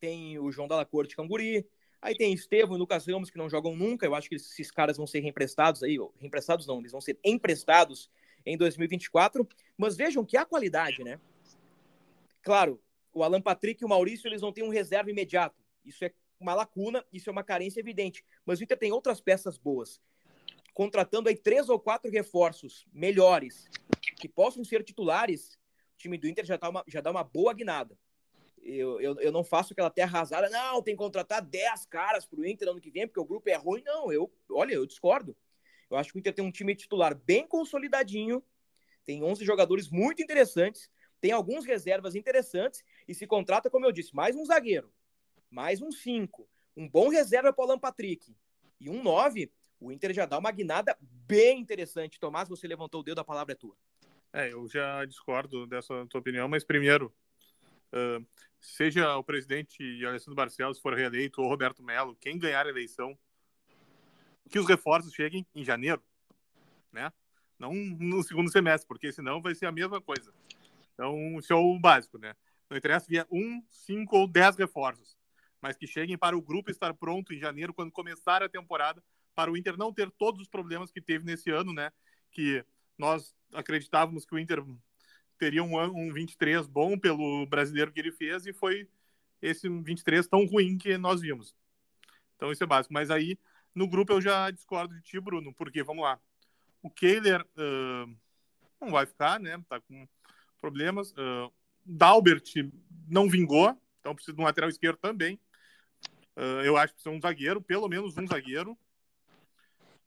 tem o João Dalla Corte Canguri, aí tem Estevam e Lucas Ramos que não jogam nunca, eu acho que esses caras vão ser reemprestados aí, reemprestados não, eles vão ser emprestados em 2024, mas vejam que há qualidade, né? Claro, o Alan Patrick e o Maurício, eles não têm um reserva imediato, isso é uma lacuna, isso é uma carência evidente, mas o Inter tem outras peças boas, contratando aí três ou quatro reforços melhores, que possam ser titulares, o time do Inter já, tá uma, já dá uma boa guinada eu, eu, eu não faço aquela terra arrasada, não, tem que contratar 10 caras pro Inter ano que vem, porque o grupo é ruim. Não, eu, olha, eu discordo. Eu acho que o Inter tem um time titular bem consolidadinho, tem 11 jogadores muito interessantes, tem alguns reservas interessantes, e se contrata, como eu disse, mais um zagueiro, mais um 5, um bom reserva para o Alan Patrick, e um 9, o Inter já dá uma guinada bem interessante. Tomás, você levantou o dedo, a palavra é tua. É, eu já discordo dessa tua opinião, mas primeiro, seja o presidente Alessandro Barcelos for reeleito ou Roberto Melo, quem ganhar a eleição, que os reforços cheguem em janeiro, né? Não no segundo semestre, porque senão vai ser a mesma coisa. Então, isso é o básico, né? Não interessa via um, cinco ou dez reforços, mas que cheguem para o grupo estar pronto em janeiro, quando começar a temporada, para o Inter não ter todos os problemas que teve nesse ano, né? Que nós acreditávamos que o Inter teria um, um 23 bom pelo brasileiro que ele fez e foi esse 23 tão ruim que nós vimos. Então isso é básico. Mas aí no grupo eu já discordo de ti, Bruno, porque vamos lá. O Kehler uh, não vai ficar, né? Tá com problemas. Uh, Dalbert não vingou, então precisa de um lateral esquerdo também. Uh, eu acho que precisa um zagueiro, pelo menos um zagueiro.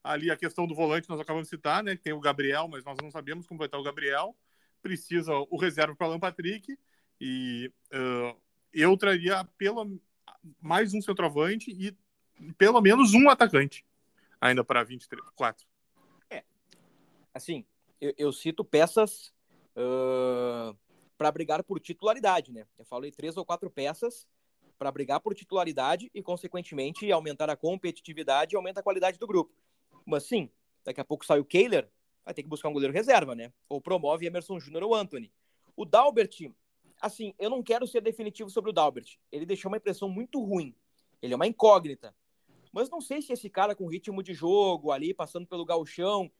Ali a questão do volante nós acabamos de citar, né? Tem o Gabriel, mas nós não sabemos como vai estar o Gabriel precisa o reserva para o Alan Patrick e uh, eu traria pelo mais um centroavante e pelo menos um atacante ainda para 24. É. Assim, eu, eu cito peças uh, para brigar por titularidade, né? Eu falei três ou quatro peças para brigar por titularidade e, consequentemente, aumentar a competitividade e aumenta a qualidade do grupo. Mas sim, daqui a pouco sai o Kehler, vai ter que buscar um goleiro reserva, né? Ou promove Emerson Júnior ou Anthony. O Dalbert, assim, eu não quero ser definitivo sobre o Dalbert. Ele deixou uma impressão muito ruim. Ele é uma incógnita. Mas não sei se esse cara com ritmo de jogo ali, passando pelo galchão,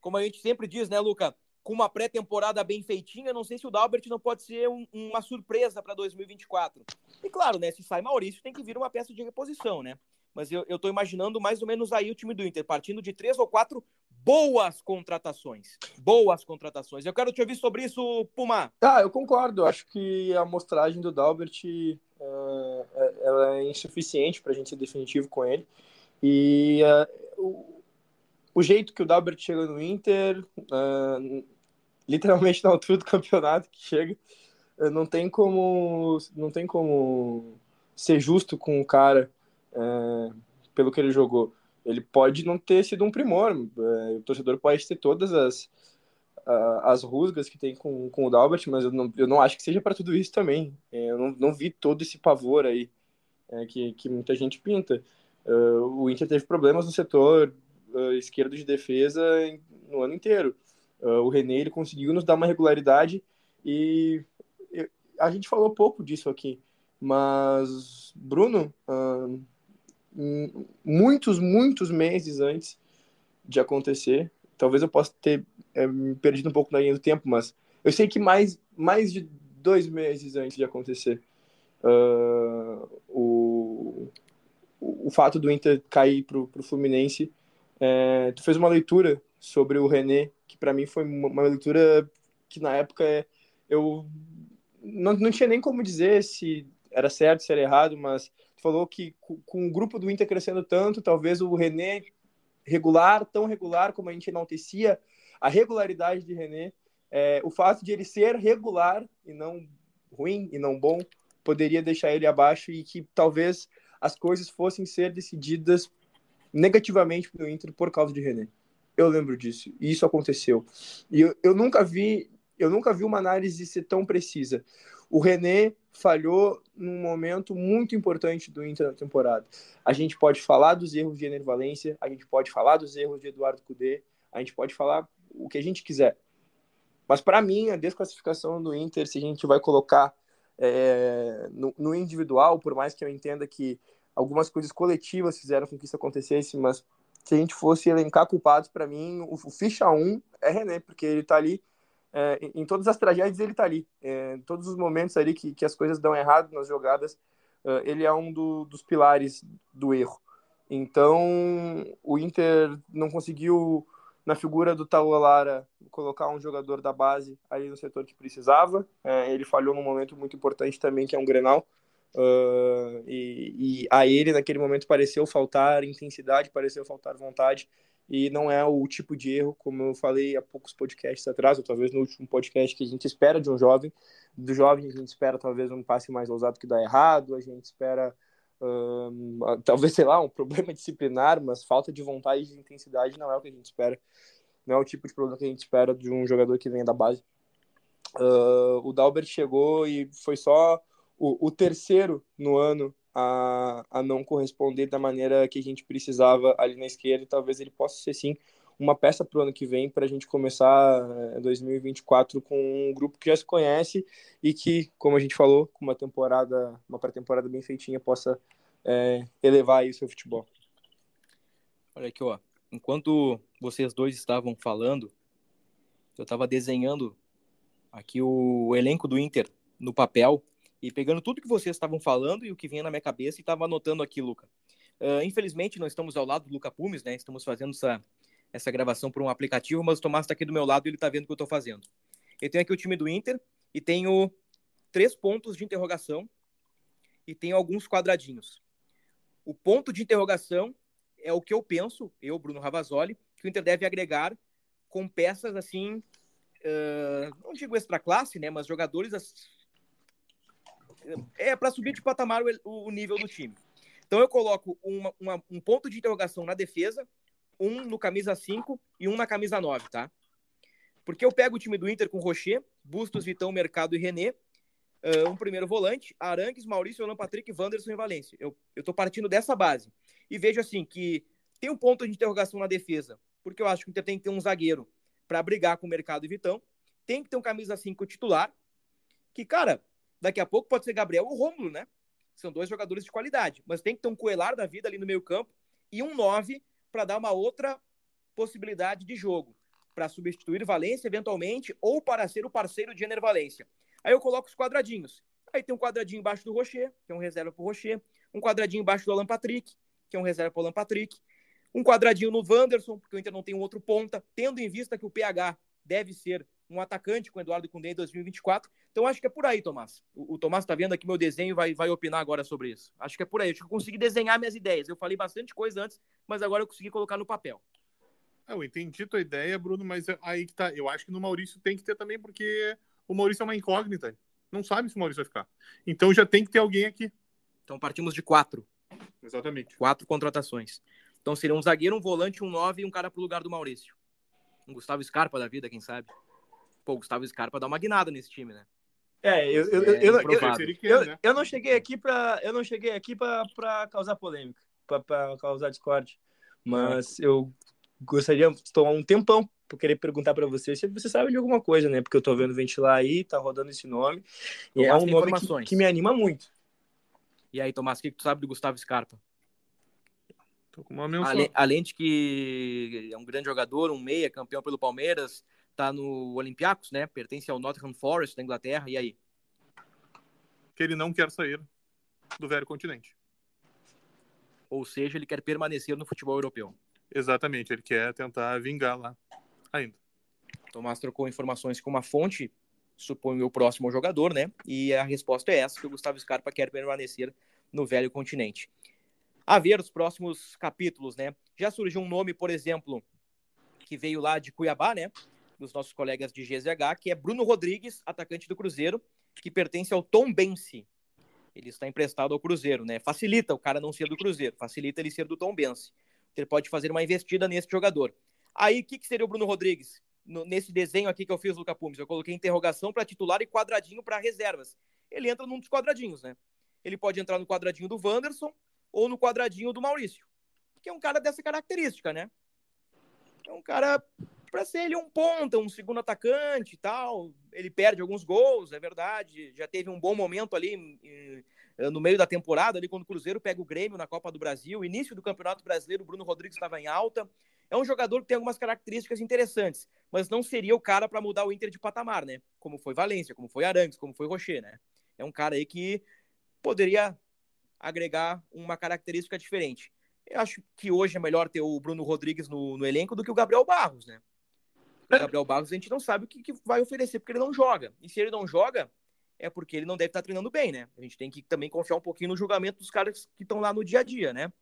como a gente sempre diz, né, Luca? Com uma pré-temporada bem feitinha, não sei se o Dalbert não pode ser um, uma surpresa para 2024. E claro, né, se sai Maurício, tem que vir uma peça de reposição, né? Mas eu, eu tô imaginando mais ou menos aí o time do Inter, partindo de três ou quatro boas contratações. Boas contratações. Eu quero te ouvir sobre isso, Puma. Ah, eu concordo. Acho que a amostragem do Dalbert uh, ela é insuficiente para a gente ser definitivo com ele. E uh, o jeito que o Dalbert chega no Inter, literalmente na altura do campeonato que chega, não tem como não tem como ser justo com o cara pelo que ele jogou. Ele pode não ter sido um primor, o torcedor pode ter todas as as rusgas que tem com, com o Dalbert, mas eu não, eu não acho que seja para tudo isso também. Eu não, não vi todo esse pavor aí que, que muita gente pinta. o Inter teve problemas no setor esquerdo de defesa no ano inteiro. O René ele conseguiu nos dar uma regularidade e a gente falou pouco disso aqui, mas Bruno, muitos, muitos meses antes de acontecer, talvez eu possa ter é, me perdido um pouco na linha do tempo, mas eu sei que mais, mais de dois meses antes de acontecer, uh, o, o fato do Inter cair para o Fluminense é, tu fez uma leitura sobre o René, que para mim foi uma, leitura que na época eu não, não tinha nem como dizer se era certo, se era errado, mas falou que com, o grupo do Inter crescendo tanto, talvez o René regular, tão regular como a gente enaltecia a regularidade de René, é, o fato de ele ser regular e não ruim e não bom, poderia deixar ele abaixo e que talvez as coisas fossem ser decididas negativamente para o Inter por causa de René. Eu lembro disso. E isso aconteceu. E eu, eu nunca vi, eu nunca vi uma análise ser tão precisa. O René falhou num momento muito importante do Inter na temporada. A gente pode falar dos erros de Ener Valência, a gente pode falar dos erros de Eduardo Cudê, a gente pode falar o que a gente quiser. Mas para mim, a desclassificação do Inter, se a gente vai colocar é, no, no, individual, por mais que eu entenda que algumas coisas coletivas fizeram com que isso acontecesse, mas se a gente fosse elencar culpados, para mim, o, o, ficha 1 é René, porque ele está ali, é, em todas as tragédias ele está ali, é, em todos os momentos ali que, que as coisas dão errado nas jogadas, é, ele é um do, dos pilares do erro. Então, o Inter não conseguiu, na figura do Taulara, Lara, colocar um jogador da base ali no setor que precisava. É, ele falhou num momento muito importante também, que é um Grenal, Uh, e, e, a ele naquele momento pareceu faltar intensidade, pareceu faltar vontade, e não é o tipo de erro, como eu falei há poucos podcasts atrás, ou talvez no último podcast, que a gente espera de um jovem. Do jovem, a gente espera talvez um passe mais ousado que dá errado, a gente espera, uh, talvez, sei lá, um problema *laughs* disciplinar, mas falta de vontade e de intensidade não é o que a gente espera. Não é o tipo de problema que a gente espera de um jogador que vem da base. Uh, o Dalbert chegou e foi só o, o terceiro no ano a, a não corresponder da maneira que a gente precisava ali na esquerda. Talvez ele possa ser sim uma peça para o ano que vem para a gente começar 2024 eh, com um grupo que já se conhece e que, como a gente falou, com uma temporada, uma pré-temporada bem feitinha, possa é, elevar aí o seu futebol. Olha aqui, ó. Enquanto vocês dois estavam falando, eu estava desenhando aqui o elenco do Inter no papel e pegando tudo que vocês estavam falando e o que vinha na minha cabeça e estava anotando aqui, Luca. Uh, infelizmente, não estamos ao lado do Luca Pumes, né? Estamos fazendo essa, essa gravação por um aplicativo, mas o Tomás está aqui do meu lado e ele está vendo o que eu estou fazendo. Eu tenho aqui o time do Inter e tenho três pontos de interrogação e tenho alguns quadradinhos. O ponto de interrogação é o que eu penso, eu, Bruno Ravazoli, que o Inter deve agregar com peças assim, uh, não digo extra classe, né, mas jogadores é para subir de patamar o, o, nível do time. Então eu coloco uma, uma, um ponto de interrogação na defesa, um no camisa 5 e um na camisa 9, tá? Porque eu pego o time do Inter com Rocher, Bustos, Vitão, Mercado e René, uh, um primeiro volante, Arangues, Maurício, Alan Patrick, Wanderson e Valência. Eu, eu tô partindo dessa base. E vejo assim que tem um ponto de interrogação na defesa, porque eu acho que o Inter tem que ter um zagueiro para brigar com o Mercado e Vitão, tem que ter um camisa 5 titular, que, cara, Daqui a pouco pode ser Gabriel ou Rômulo, né? São dois jogadores de qualidade. Mas tem que ter um coelar da vida ali no meio campo e um 9 para dar uma outra possibilidade de jogo. Para substituir Valência, eventualmente, ou para ser o parceiro de Ener Valência. Aí eu coloco os quadradinhos. Aí tem um quadradinho embaixo do Rocher, que é um reserva para o Rocher. Um quadradinho embaixo do Alan Patrick, que é um reserva para o Alan Patrick. Um quadradinho no Wanderson, porque o Inter não tem um outro ponta, tendo em vista que o PH deve ser um atacante com o Eduardo Cundê em 2024. Então acho que é por aí, Tomás. O, o Tomás está vendo aqui meu desenho e vai, vai opinar agora sobre isso. Acho que é por aí. Acho que eu consegui desenhar minhas ideias. Eu falei bastante coisa antes, mas agora eu consegui colocar no papel. Eu entendi tua ideia, Bruno, mas aí que tá. Eu acho que no Maurício tem que ter também, porque o Maurício é uma incógnita. Não sabe se o Maurício vai ficar. Então já tem que ter alguém aqui. Então partimos de quatro. Exatamente. Quatro contratações. Então seria um zagueiro, um volante, um nove e um cara pro lugar do Maurício. Um Gustavo Scarpa da vida, quem sabe? Pô, o Gustavo Scarpa dá uma guinada nesse time, né? É, eu, eu, É eu, eu, improvável. eu, não cheguei aqui para eu não cheguei aqui para causar polêmica, para causar discórdia, mas eu gostaria de tomar um tempão para querer perguntar para você se você sabe de alguma coisa, né? Porque eu tô vendo ventilar aí, tá rodando esse nome, e é um nome que, que me anima muito. E aí, Tomás, o que tu sabe do Gustavo Scarpa? Tô com uma. Ale- além de que é um grande jogador, um meia, campeão pelo Palmeiras, tá no Olympiacos, né? Pertence ao Nottingham Forest da Inglaterra. E aí? Que ele não quer sair do velho continente. Ou seja, ele quer permanecer no futebol europeu. Exatamente, ele quer tentar vingar lá ainda. Tomás trocou informações com uma fonte, suponho eu, próximo jogador, né? E a resposta é essa, que o Gustavo Scarpa quer permanecer no velho continente. A ver os próximos capítulos, né? Já surgiu um nome, por exemplo, que veio lá de Cuiabá, né? Dos nossos colegas de GZH, que é Bruno Rodrigues, atacante do Cruzeiro, que pertence ao Tom Bense. Ele está emprestado ao Cruzeiro, né? Facilita o cara não ser do Cruzeiro, facilita ele ser do Tom Bense. Ele pode fazer uma investida nesse jogador. Aí, o que, que seria o Bruno Rodrigues? No- nesse desenho aqui que eu fiz, Luca Pumes, eu coloquei interrogação para titular e quadradinho para reservas. Ele entra num dos quadradinhos, né? Ele pode entrar no quadradinho do Wanderson ou no quadradinho do Maurício, que é um cara dessa característica, né? É um cara para ser ele um ponta, um segundo atacante e tal. Ele perde alguns gols, é verdade. Já teve um bom momento ali em- no meio da temporada, ali quando o Cruzeiro pega o Grêmio na Copa do Brasil, início do Campeonato Brasileiro, o Bruno Rodrigues estava em alta. É um jogador que tem algumas características interessantes, mas não seria o cara para mudar o Inter de patamar, né? Como foi Valência, como foi Arangues, como foi Rocher, né? É um cara aí que poderia agregar uma característica diferente. Eu acho que hoje é melhor ter o Bruno Rodrigues no, no elenco do que o Gabriel Barros, né? Gabriel Barros a gente não sabe o que, que vai oferecer, porque ele não joga. E se ele não joga, é porque ele não deve estar treinando bem, né? A gente tem que também confiar um pouquinho no julgamento dos caras que estão lá no dia a dia, né?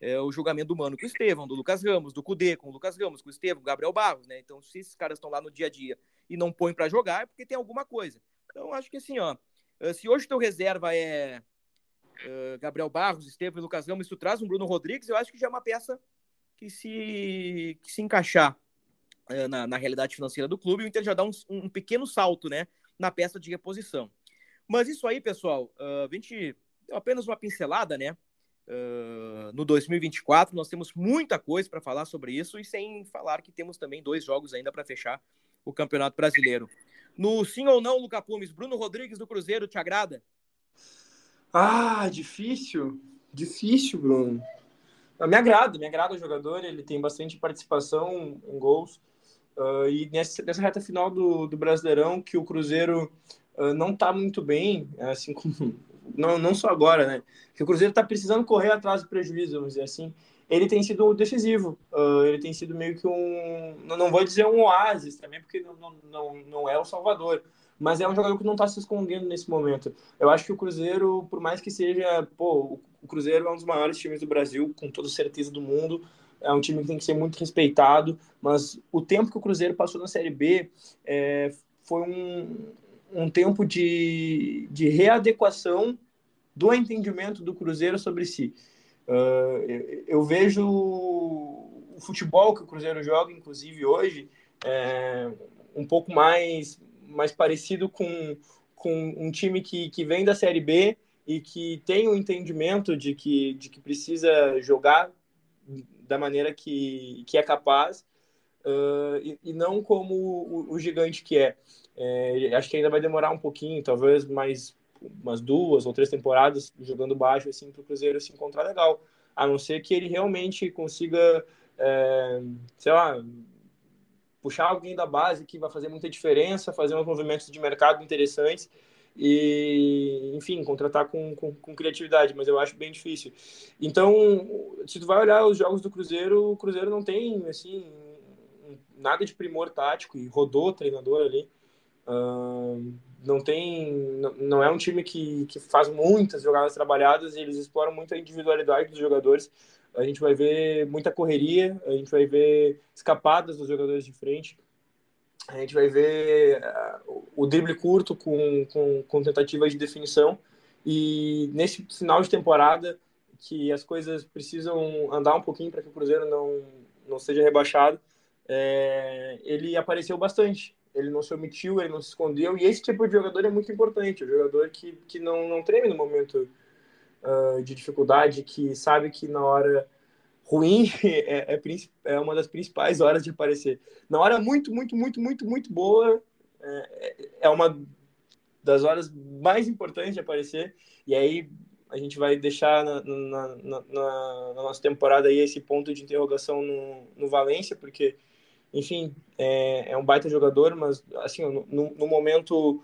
É, o julgamento do Mano com o Estevão, do Lucas Ramos, do Cudê com o Lucas Ramos, com o Estevão, Gabriel Barros, né? Então, se esses caras estão lá no dia a dia e não põem para jogar, é porque tem alguma coisa. Então, acho que assim, ó, eh, se hoje teu reserva é eh, Gabriel Barros, Estevão e Lucas Ramos, tu traz um Bruno Rodrigues, eu acho que já é uma peça que se, que se encaixar na, na realidade financeira do clube, o Inter já dá um, um pequeno salto, né, na peça de reposição. Mas isso aí, pessoal, ah, a gente deu apenas uma pincelada, né? Ah, no 2024, nós temos muita coisa para falar sobre isso, e sem falar que temos também dois jogos ainda para fechar o Campeonato Brasileiro. No sim ou não, Luca Pumes, Bruno Rodrigues do Cruzeiro, te agrada? Ah, difícil. Difícil, Bruno. Ah, Me agrada, me agrada o jogador, ele tem bastante participação em gols. Ah, e nessa, nessa reta final do, do Brasileirão, que o Cruzeiro ah, não tá muito bem, assim como. *laughs* Não, não só agora, né? Que o Cruzeiro tá precisando correr atrás do prejuízo, vamos dizer assim. Ele tem sido decisivo. Ah, ele tem sido meio que um. Não, vou dizer um oásis também, porque não, não, não, é o Salvador. Mas é um jogador que não tá se escondendo nesse momento. Eu acho que o Cruzeiro, por mais que seja, pô, o Cruzeiro é um dos maiores times do Brasil, com toda certeza do mundo. É um time que tem que ser muito respeitado, mas o tempo que o Cruzeiro passou na Série B é, foi um, um tempo de, de readequação do entendimento do Cruzeiro sobre si. Uh, eu, eu vejo o futebol que o Cruzeiro joga, inclusive hoje, é, um pouco mais, mais parecido com, com um time que, que vem da Série B e que tem o entendimento de que, de que precisa jogar da maneira que, que é capaz uh, e, e, não como o, o, gigante que é. é. Acho que ainda vai demorar um pouquinho, talvez mais umas duas ou três temporadas jogando baixo assim para o Cruzeiro se encontrar legal, a não ser que ele realmente consiga, é, sei lá, puxar alguém da base que vai fazer muita diferença, fazer uns movimentos de mercado interessantes e, enfim, contratar com, com, com, criatividade, mas eu acho bem difícil. Então, se tu vai olhar os jogos do Cruzeiro, o Cruzeiro não tem, assim, nada de primor tático e rodou o treinador ali. Uh, não tem, não, não, é um time que, que faz muitas jogadas trabalhadas e eles exploram muito a individualidade dos jogadores. a gente vai ver muita correria, a gente vai ver escapadas dos jogadores de frente, a gente vai ver uh, o drible curto com, com, com tentativas de definição. E nesse final de temporada, que as coisas precisam andar um pouquinho para que o Cruzeiro não, não seja rebaixado, é, ele apareceu bastante. Ele não se omitiu, ele não se escondeu. E esse tipo de jogador é muito importante. O jogador que, que não, não treme no momento uh, de dificuldade, que sabe que na hora ruim *laughs* é, é, é, uma das principais horas de aparecer. Na hora muito, muito, muito, muito, muito boa, é, é uma das horas mais importantes de aparecer. E aí a gente vai deixar na, na, na, na nossa temporada aí esse ponto de interrogação no, no Valência, porque, enfim, é, é um baita jogador, mas assim, no, no momento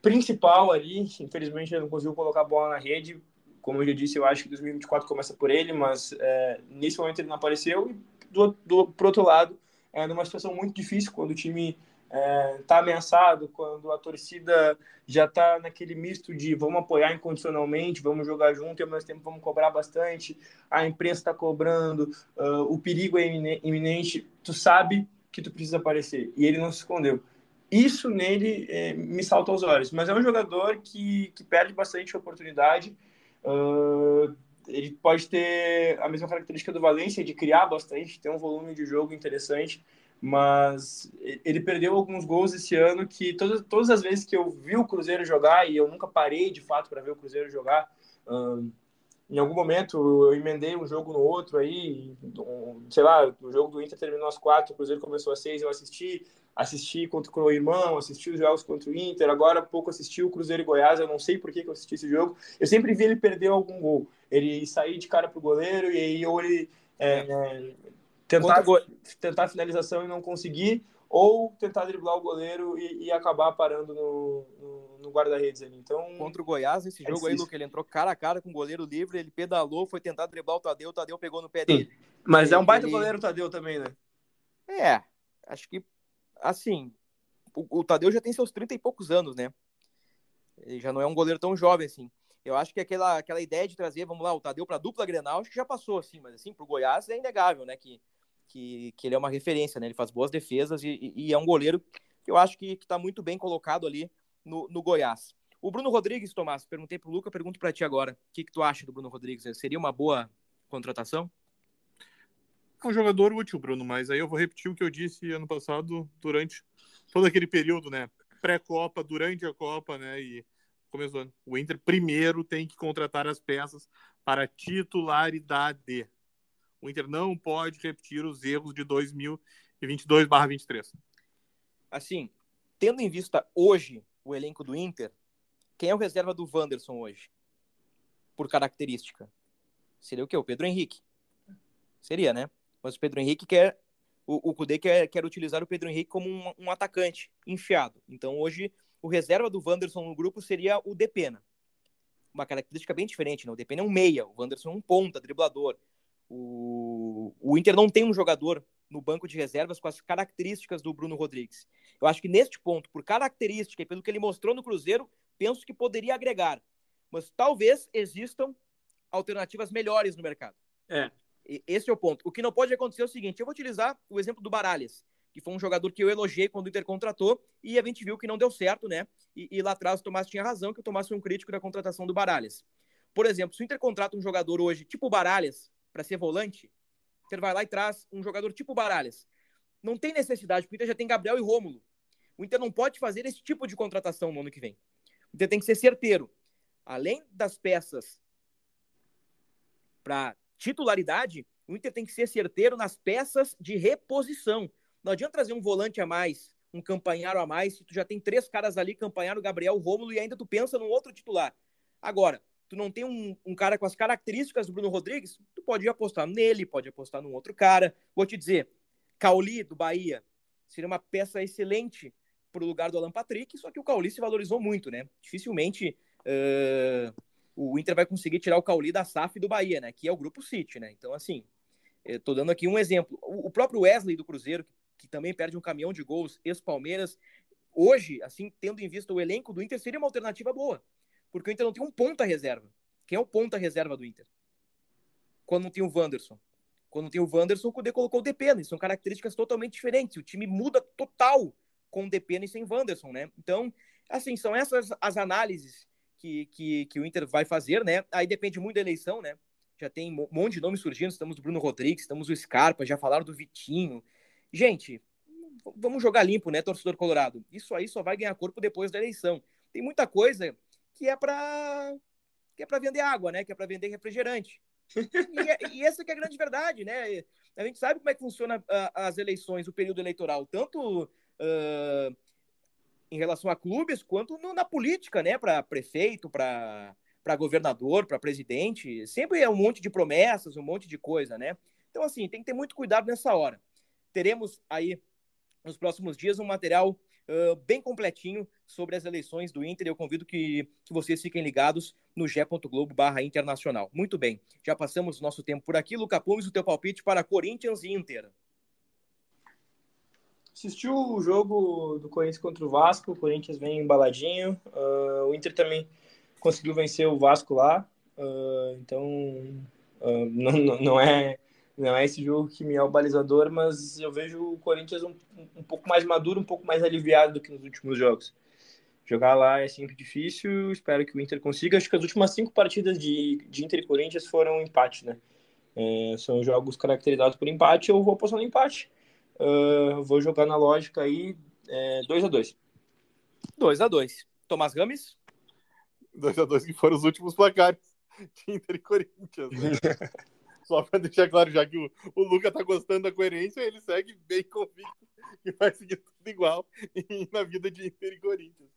principal ali, infelizmente ele não conseguiu colocar a bola na rede, como eu já disse, eu acho que 2024 começa por ele, mas é, nesse momento ele não apareceu. E do, do por outro lado, é numa situação muito difícil quando o time está é, tá ameaçado, quando a torcida já está naquele misto de vamos apoiar incondicionalmente, vamos jogar junto e ao mesmo tempo vamos cobrar bastante, a imprensa está cobrando, uh, o perigo é iminente, tu sabe que tu precisa aparecer e ele não se escondeu. Isso nele é, me salta aos olhos, mas é um jogador que, que perde bastante oportunidade Uh, ele pode ter a mesma característica do Valência de criar bastante, ter um volume de jogo interessante, mas ele perdeu alguns gols esse ano que todas, todas as vezes que eu vi o Cruzeiro jogar, e eu nunca parei de fato para ver o Cruzeiro jogar, uh, em algum momento eu emendei um jogo no outro aí, sei lá, o jogo do Inter terminou às quatro, o Cruzeiro começou às seis, eu assisti, assisti contra o irmão, assisti os jogos contra o Inter, agora há pouco assisti o Cruzeiro e Goiás, eu não sei por que, que eu assisti esse jogo, eu sempre vi ele perder algum gol, ele sair de cara pro goleiro e aí ou ele é, é, tentar, tentar finalização e não conseguir, ou tentar driblar o goleiro e, e acabar parando no, no, no guarda-redes ali. Então, Contra o Goiás, esse é jogo aí, Luke, ele entrou cara a cara com o goleiro livre, ele pedalou, foi tentar driblar o Tadeu, o Tadeu pegou no pé dele. Mas ele, é um baita ele... goleiro o Tadeu também, né? É, acho que, assim, o, o Tadeu já tem seus 30 e poucos anos, né? Ele já não é um goleiro tão jovem assim. Eu acho que aquela, aquela ideia de trazer, vamos lá, o Tadeu para dupla Grenal, acho que já passou, assim, mas assim, pro Goiás é inegável, né? Que que, que ele é uma referência, né? Ele faz boas defesas e, e é um goleiro que eu acho que está muito bem colocado ali no, no Goiás. O Bruno Rodrigues, Tomás, perguntei para o Luca, pergunto para ti agora. O que, que tu acha do Bruno Rodrigues? Seria uma boa contratação? É um jogador útil, Bruno, mas aí eu vou repetir o que eu disse ano passado durante todo aquele período, né? Pré-Copa, durante a Copa, né? E começo do ano. O Inter primeiro tem que contratar as peças para titularidade. O Inter não pode repetir os erros de 2022/23. Assim, tendo em vista hoje o elenco do Inter, quem é o reserva do Wanderson hoje? Por característica. Seria o quê? O Pedro Henrique. Seria, né? Mas o Pedro Henrique quer. O, o Kudê quer, quer utilizar o Pedro Henrique como um, um atacante enfiado. Então hoje o reserva do Wanderson no grupo seria o Depena. Uma característica bem diferente, né? O Depena é um meia, o Wanderson é um ponta, driblador. O, o Inter não tem um jogador no banco de reservas com as características do Bruno Rodrigues. Eu acho que neste ponto, por característica e pelo que ele mostrou no Cruzeiro, penso que poderia agregar. Mas talvez existam alternativas melhores no mercado. É. Esse é o ponto. O que não pode acontecer é o seguinte: eu vou utilizar o exemplo do Baralhas, que foi um jogador que eu elogiei quando o Inter contratou, e a gente viu que não deu certo, né? E, e lá atrás o Tomás tinha razão, que o Tomás foi um crítico da contratação do Baralhas. Por exemplo, se o Inter contrata um jogador hoje, tipo o Baralhas, para ser volante, Inter vai lá e traz um jogador tipo Baralhas. Não tem necessidade, porque o Inter já tem Gabriel e Rômulo. O Inter não pode fazer esse tipo de contratação no ano que vem. O Inter tem que ser certeiro. Além das peças para titularidade, o Inter tem que ser certeiro nas peças de reposição. Não adianta trazer um volante a mais, um campanharo a mais, se tu já tem três caras ali, campanharo, Gabriel, Rômulo, e ainda tu pensa num outro titular. Agora, tu não tem um, um, cara com as características do Bruno Rodrigues, tu pode apostar nele, pode apostar num outro cara. Vou te dizer, Cauli, do Bahia, seria uma peça excelente para o lugar do Alan Patrick, só que o Cauli se valorizou muito, né? Dificilmente uh, o Inter vai conseguir tirar o Cauli da SAF do Bahia, né? Que é o Grupo City, né? Então, assim, estou dando aqui um exemplo. O, o próprio Wesley do Cruzeiro, que, que também perde um caminhão de gols, ex-Palmeiras, hoje, assim, tendo em vista o elenco do Inter, seria uma alternativa boa porque o Inter não tem um ponta reserva. Quem é o ponta reserva do Inter? quando não tem o Wanderson. Quando tem o Wanderson, o Cudê colocou o Depena. São características totalmente diferentes. O time muda total com o Depena e sem Wanderson, né? Então, assim, são essas as análises que, que, que o Inter vai fazer, né? Aí depende muito da eleição, né? Já tem um monte de nomes surgindo. Estamos do Bruno Rodrigues, estamos do Scarpa, já falaram do Vitinho. Gente, vamos jogar limpo, né, torcedor colorado? Isso aí só vai ganhar corpo depois da eleição. Tem muita coisa que é para que é para vender água, né? Que é para vender refrigerante. *laughs* e, é, e, essa que é a grande verdade, né? A gente sabe como é que funciona uh, as eleições, o período eleitoral, tanto uh, em relação a clubes quanto no, na política, né? Para prefeito, para para governador, para presidente, sempre é um monte de promessas, um monte de coisa, né? Então, assim, tem que ter muito cuidado nessa hora. Teremos aí nos próximos dias um material bem completinho sobre as eleições do Inter. Eu convido que, que vocês fiquem ligados no g.globo barra internacional. Muito bem, já passamos nosso tempo por aqui. Luca Pumes, o teu palpite para Corinthians e Inter. Assistiu o jogo do Corinthians contra o Vasco, o Corinthians vem embaladinho, uh, o Inter também conseguiu vencer o Vasco lá, uh, então uh, não, não é não é esse jogo que me é o balizador, mas eu vejo o Corinthians um, um pouco mais maduro, um pouco mais aliviado do que nos últimos jogos. Jogar lá é sempre difícil, espero que o Inter consiga. Acho que as últimas cinco partidas de, de Inter e Corinthians foram empate, né? É, são jogos caracterizados por empate, eu vou apostar no empate. Uh, vou jogar na lógica aí 2x2. É, 2x2. Tomás Gomes? 2x2 que foram os últimos placares de Inter e Corinthians. Né? *laughs* Só para deixar claro, já que o, o Luca tá gostando da coerência, ele segue bem convicto que vai seguir tudo igual na vida de Inter e Corinthians.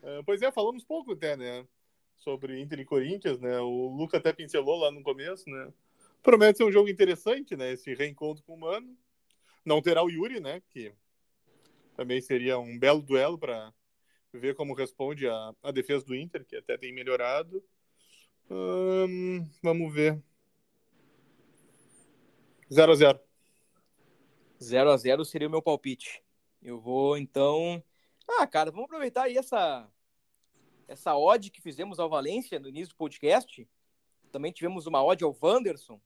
Uh, pois é, falamos pouco até, né? Sobre Inter e Corinthians, né? O Luca até pincelou lá no começo, né? Promete ser um jogo interessante, né? Esse reencontro com o Mano. Não terá o Yuri, né? Que também seria um belo duelo para ver como responde a, a defesa do Inter, que até tem melhorado. Hum, vamos ver. 0 a 0 0 a 0 seria o meu palpite. Eu vou então. Ah, cara, vamos aproveitar aí essa essa odd que fizemos ao Valência no início do podcast. Também tivemos uma odd ao Wanderson.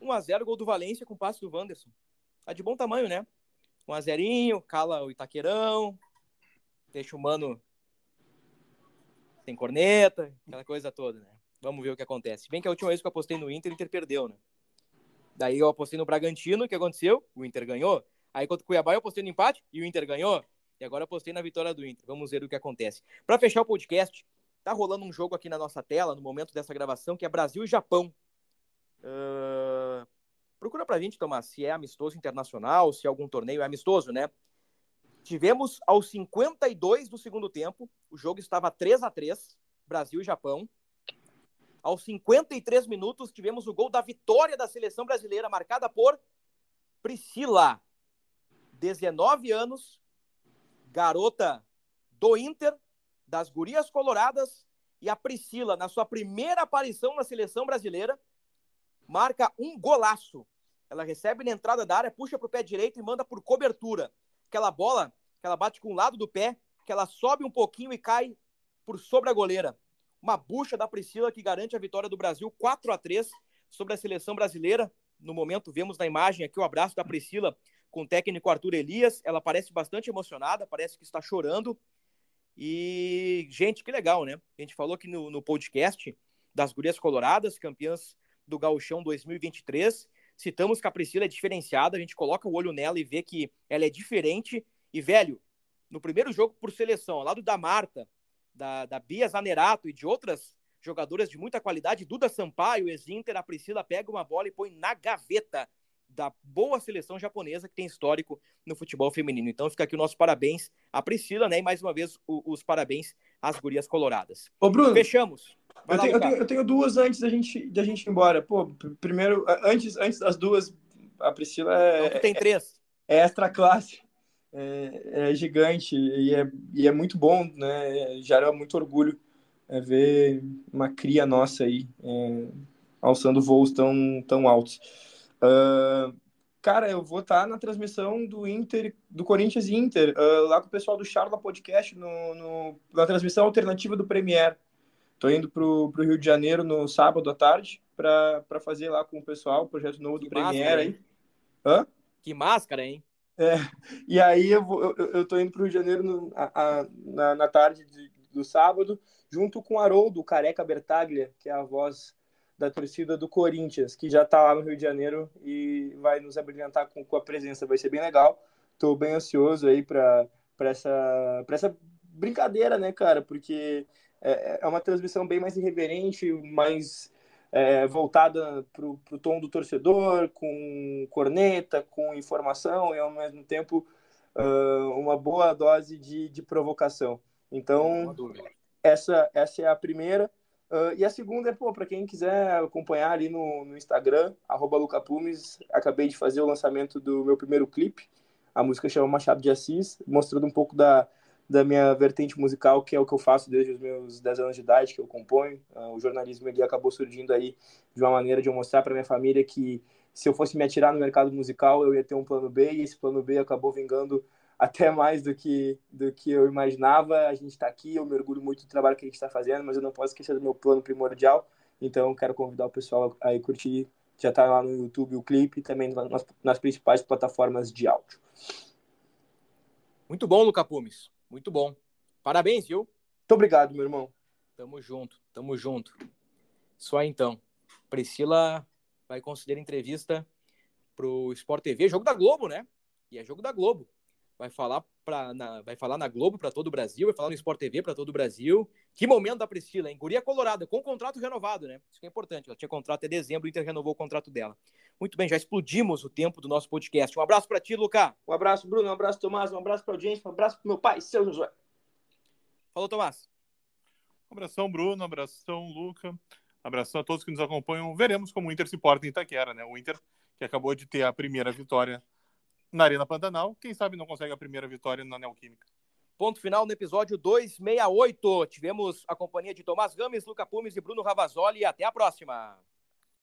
1 a 0 gol do Valência com passe do Wanderson. Tá de bom tamanho, né? 1 a 0 cala o Itaquerão, deixa o mano sem corneta, aquela coisa toda, né? Vamos ver o que acontece. Bem que a última vez que eu apostei no Inter, o Inter perdeu, né? Daí eu apostei no Bragantino, o que aconteceu? O Inter ganhou. Aí contra o Cuiabá eu apostei no empate e o Inter ganhou. E agora apostei na vitória do Inter. Vamos ver o que acontece. Para fechar o podcast, tá rolando um jogo aqui na nossa tela, no momento dessa gravação, que é Brasil e Japão. Uh... Procura pra gente, Tomás, se é amistoso internacional, se é algum torneio é amistoso, né? Tivemos aos 52 do segundo tempo, o jogo estava 3 a 3 Brasil e Japão. Aos 53 minutos, tivemos o gol da vitória da seleção brasileira, marcada por Priscila, 19 anos, garota do Inter, das Gurias Coloradas, e a Priscila, na sua primeira aparição na seleção brasileira, marca um golaço. Ela recebe na entrada da área, puxa para o pé direito e manda por cobertura. Aquela bola que ela bate com o lado do pé, que ela sobe um pouquinho e cai por sobre a goleira uma bucha da Priscila que garante a vitória do Brasil 4 a 3 sobre a seleção brasileira. No momento, vemos na imagem aqui o abraço da Priscila com o técnico Arthur Elias. Ela parece bastante emocionada, parece que está chorando. E, gente, que legal, né? A gente falou aqui no, no podcast das Gurias Coloradas, campeãs do Gauchão 2023. Citamos que a Priscila é diferenciada, a gente coloca o olho nela e vê que ela é diferente. E, velho, no primeiro jogo por seleção, ao lado da Marta, da, da Bia Zanerato e de outras jogadoras de muita qualidade, Duda Sampaio, ex-Inter, a Priscila pega uma bola e põe na gaveta da boa seleção japonesa que tem histórico no futebol feminino. Então fica aqui o nosso parabéns à Priscila, né? E mais uma vez o, os parabéns às gurias coloradas. Ô, Bruno. Fechamos. Eu, lá, tenho, eu, tenho, eu tenho, duas antes da gente, da gente ir embora. Pô, primeiro, antes, antes das duas, a Priscila é. Então, tem três. É extra classe é, é gigante e é, e é muito bom, né? Gera muito orgulho é, ver uma cria nossa aí é, alçando voos tão, tão altos. Uh, cara, eu vou estar na transmissão do Inter, do Corinthians Inter, uh, lá com o pessoal do Charla Podcast, no, no, na transmissão alternativa do Premier. Tô indo pro, pro Rio de Janeiro no sábado à tarde para fazer lá com o pessoal o projeto novo do Premiere aí. Hã? Que máscara, hein? É, e aí eu, vou, eu, eu tô indo pro Rio de Janeiro no, a, a, na, na tarde de, do sábado, junto com Haroldo, Careca Bertaglia, que é a voz da torcida do Corinthians, que já está lá no Rio de Janeiro e vai nos abrilhantar com, com a presença. Vai ser bem legal. Estou bem ansioso aí para essa, essa brincadeira, né, cara? Porque é, é uma transmissão bem mais irreverente, mais é, voltada para o tom do torcedor, com corneta, com informação e ao mesmo tempo uh, uma boa dose de, de provocação. Então, essa, essa é a primeira. Uh, e a segunda é, pô, para quem quiser acompanhar ali no, no Instagram, Lucapumes, acabei de fazer o lançamento do meu primeiro clipe, a música chama Machado de Assis, mostrando um pouco da, da minha vertente musical, que é o que eu faço desde os meus 10 anos de idade, que eu componho. Uh, o jornalismo ele acabou surgindo aí de uma maneira de eu mostrar para minha família que se eu fosse me atirar no mercado musical, eu ia ter um plano B, e esse plano B acabou vingando até mais do que, do que eu imaginava. A gente está aqui, eu me orgulho muito do trabalho que a gente está fazendo, mas eu não posso esquecer do meu plano primordial. Então, quero convidar o pessoal a curtir. Já está lá no YouTube o clipe e também nas, nas, principais plataformas de áudio. Muito bom, Luca Pumes. Muito bom. Parabéns, viu? Muito obrigado, meu irmão. Tamo junto, tamo junto. Só então. Priscila vai conceder entrevista pro Sport TV, jogo da Globo, né? E é jogo da Globo vai falar, pra, na, vai falar na Globo para todo o Brasil, vai falar no Sport TV para todo o Brasil. Que momento da Priscila, hein? Guria Colorada, com contrato renovado, né? Isso que é importante. Ela tinha contrato até dezembro, o Inter renovou o contrato dela. Muito bem, já explodimos o tempo do nosso podcast. Um abraço para ti, Lucas. Um abraço, Bruno. Um abraço, Tomás. Um abraço para a audiência. Um abraço para meu pai, seu Josué. Falou, Tomás. Um abração, Bruno. Um abração, Luca. Um abração a todos que nos acompanham. Veremos como o Inter se porta em Itaquera, né? O Inter que acabou de ter a primeira vitória na Arena Pantanal. Quem sabe não consegue a primeira vitória na Neoquímica. Ponto final no episódio 268. Tivemos a companhia de Tomás Gomes, Luca Pumes e Bruno Ravazoli. E até a próxima.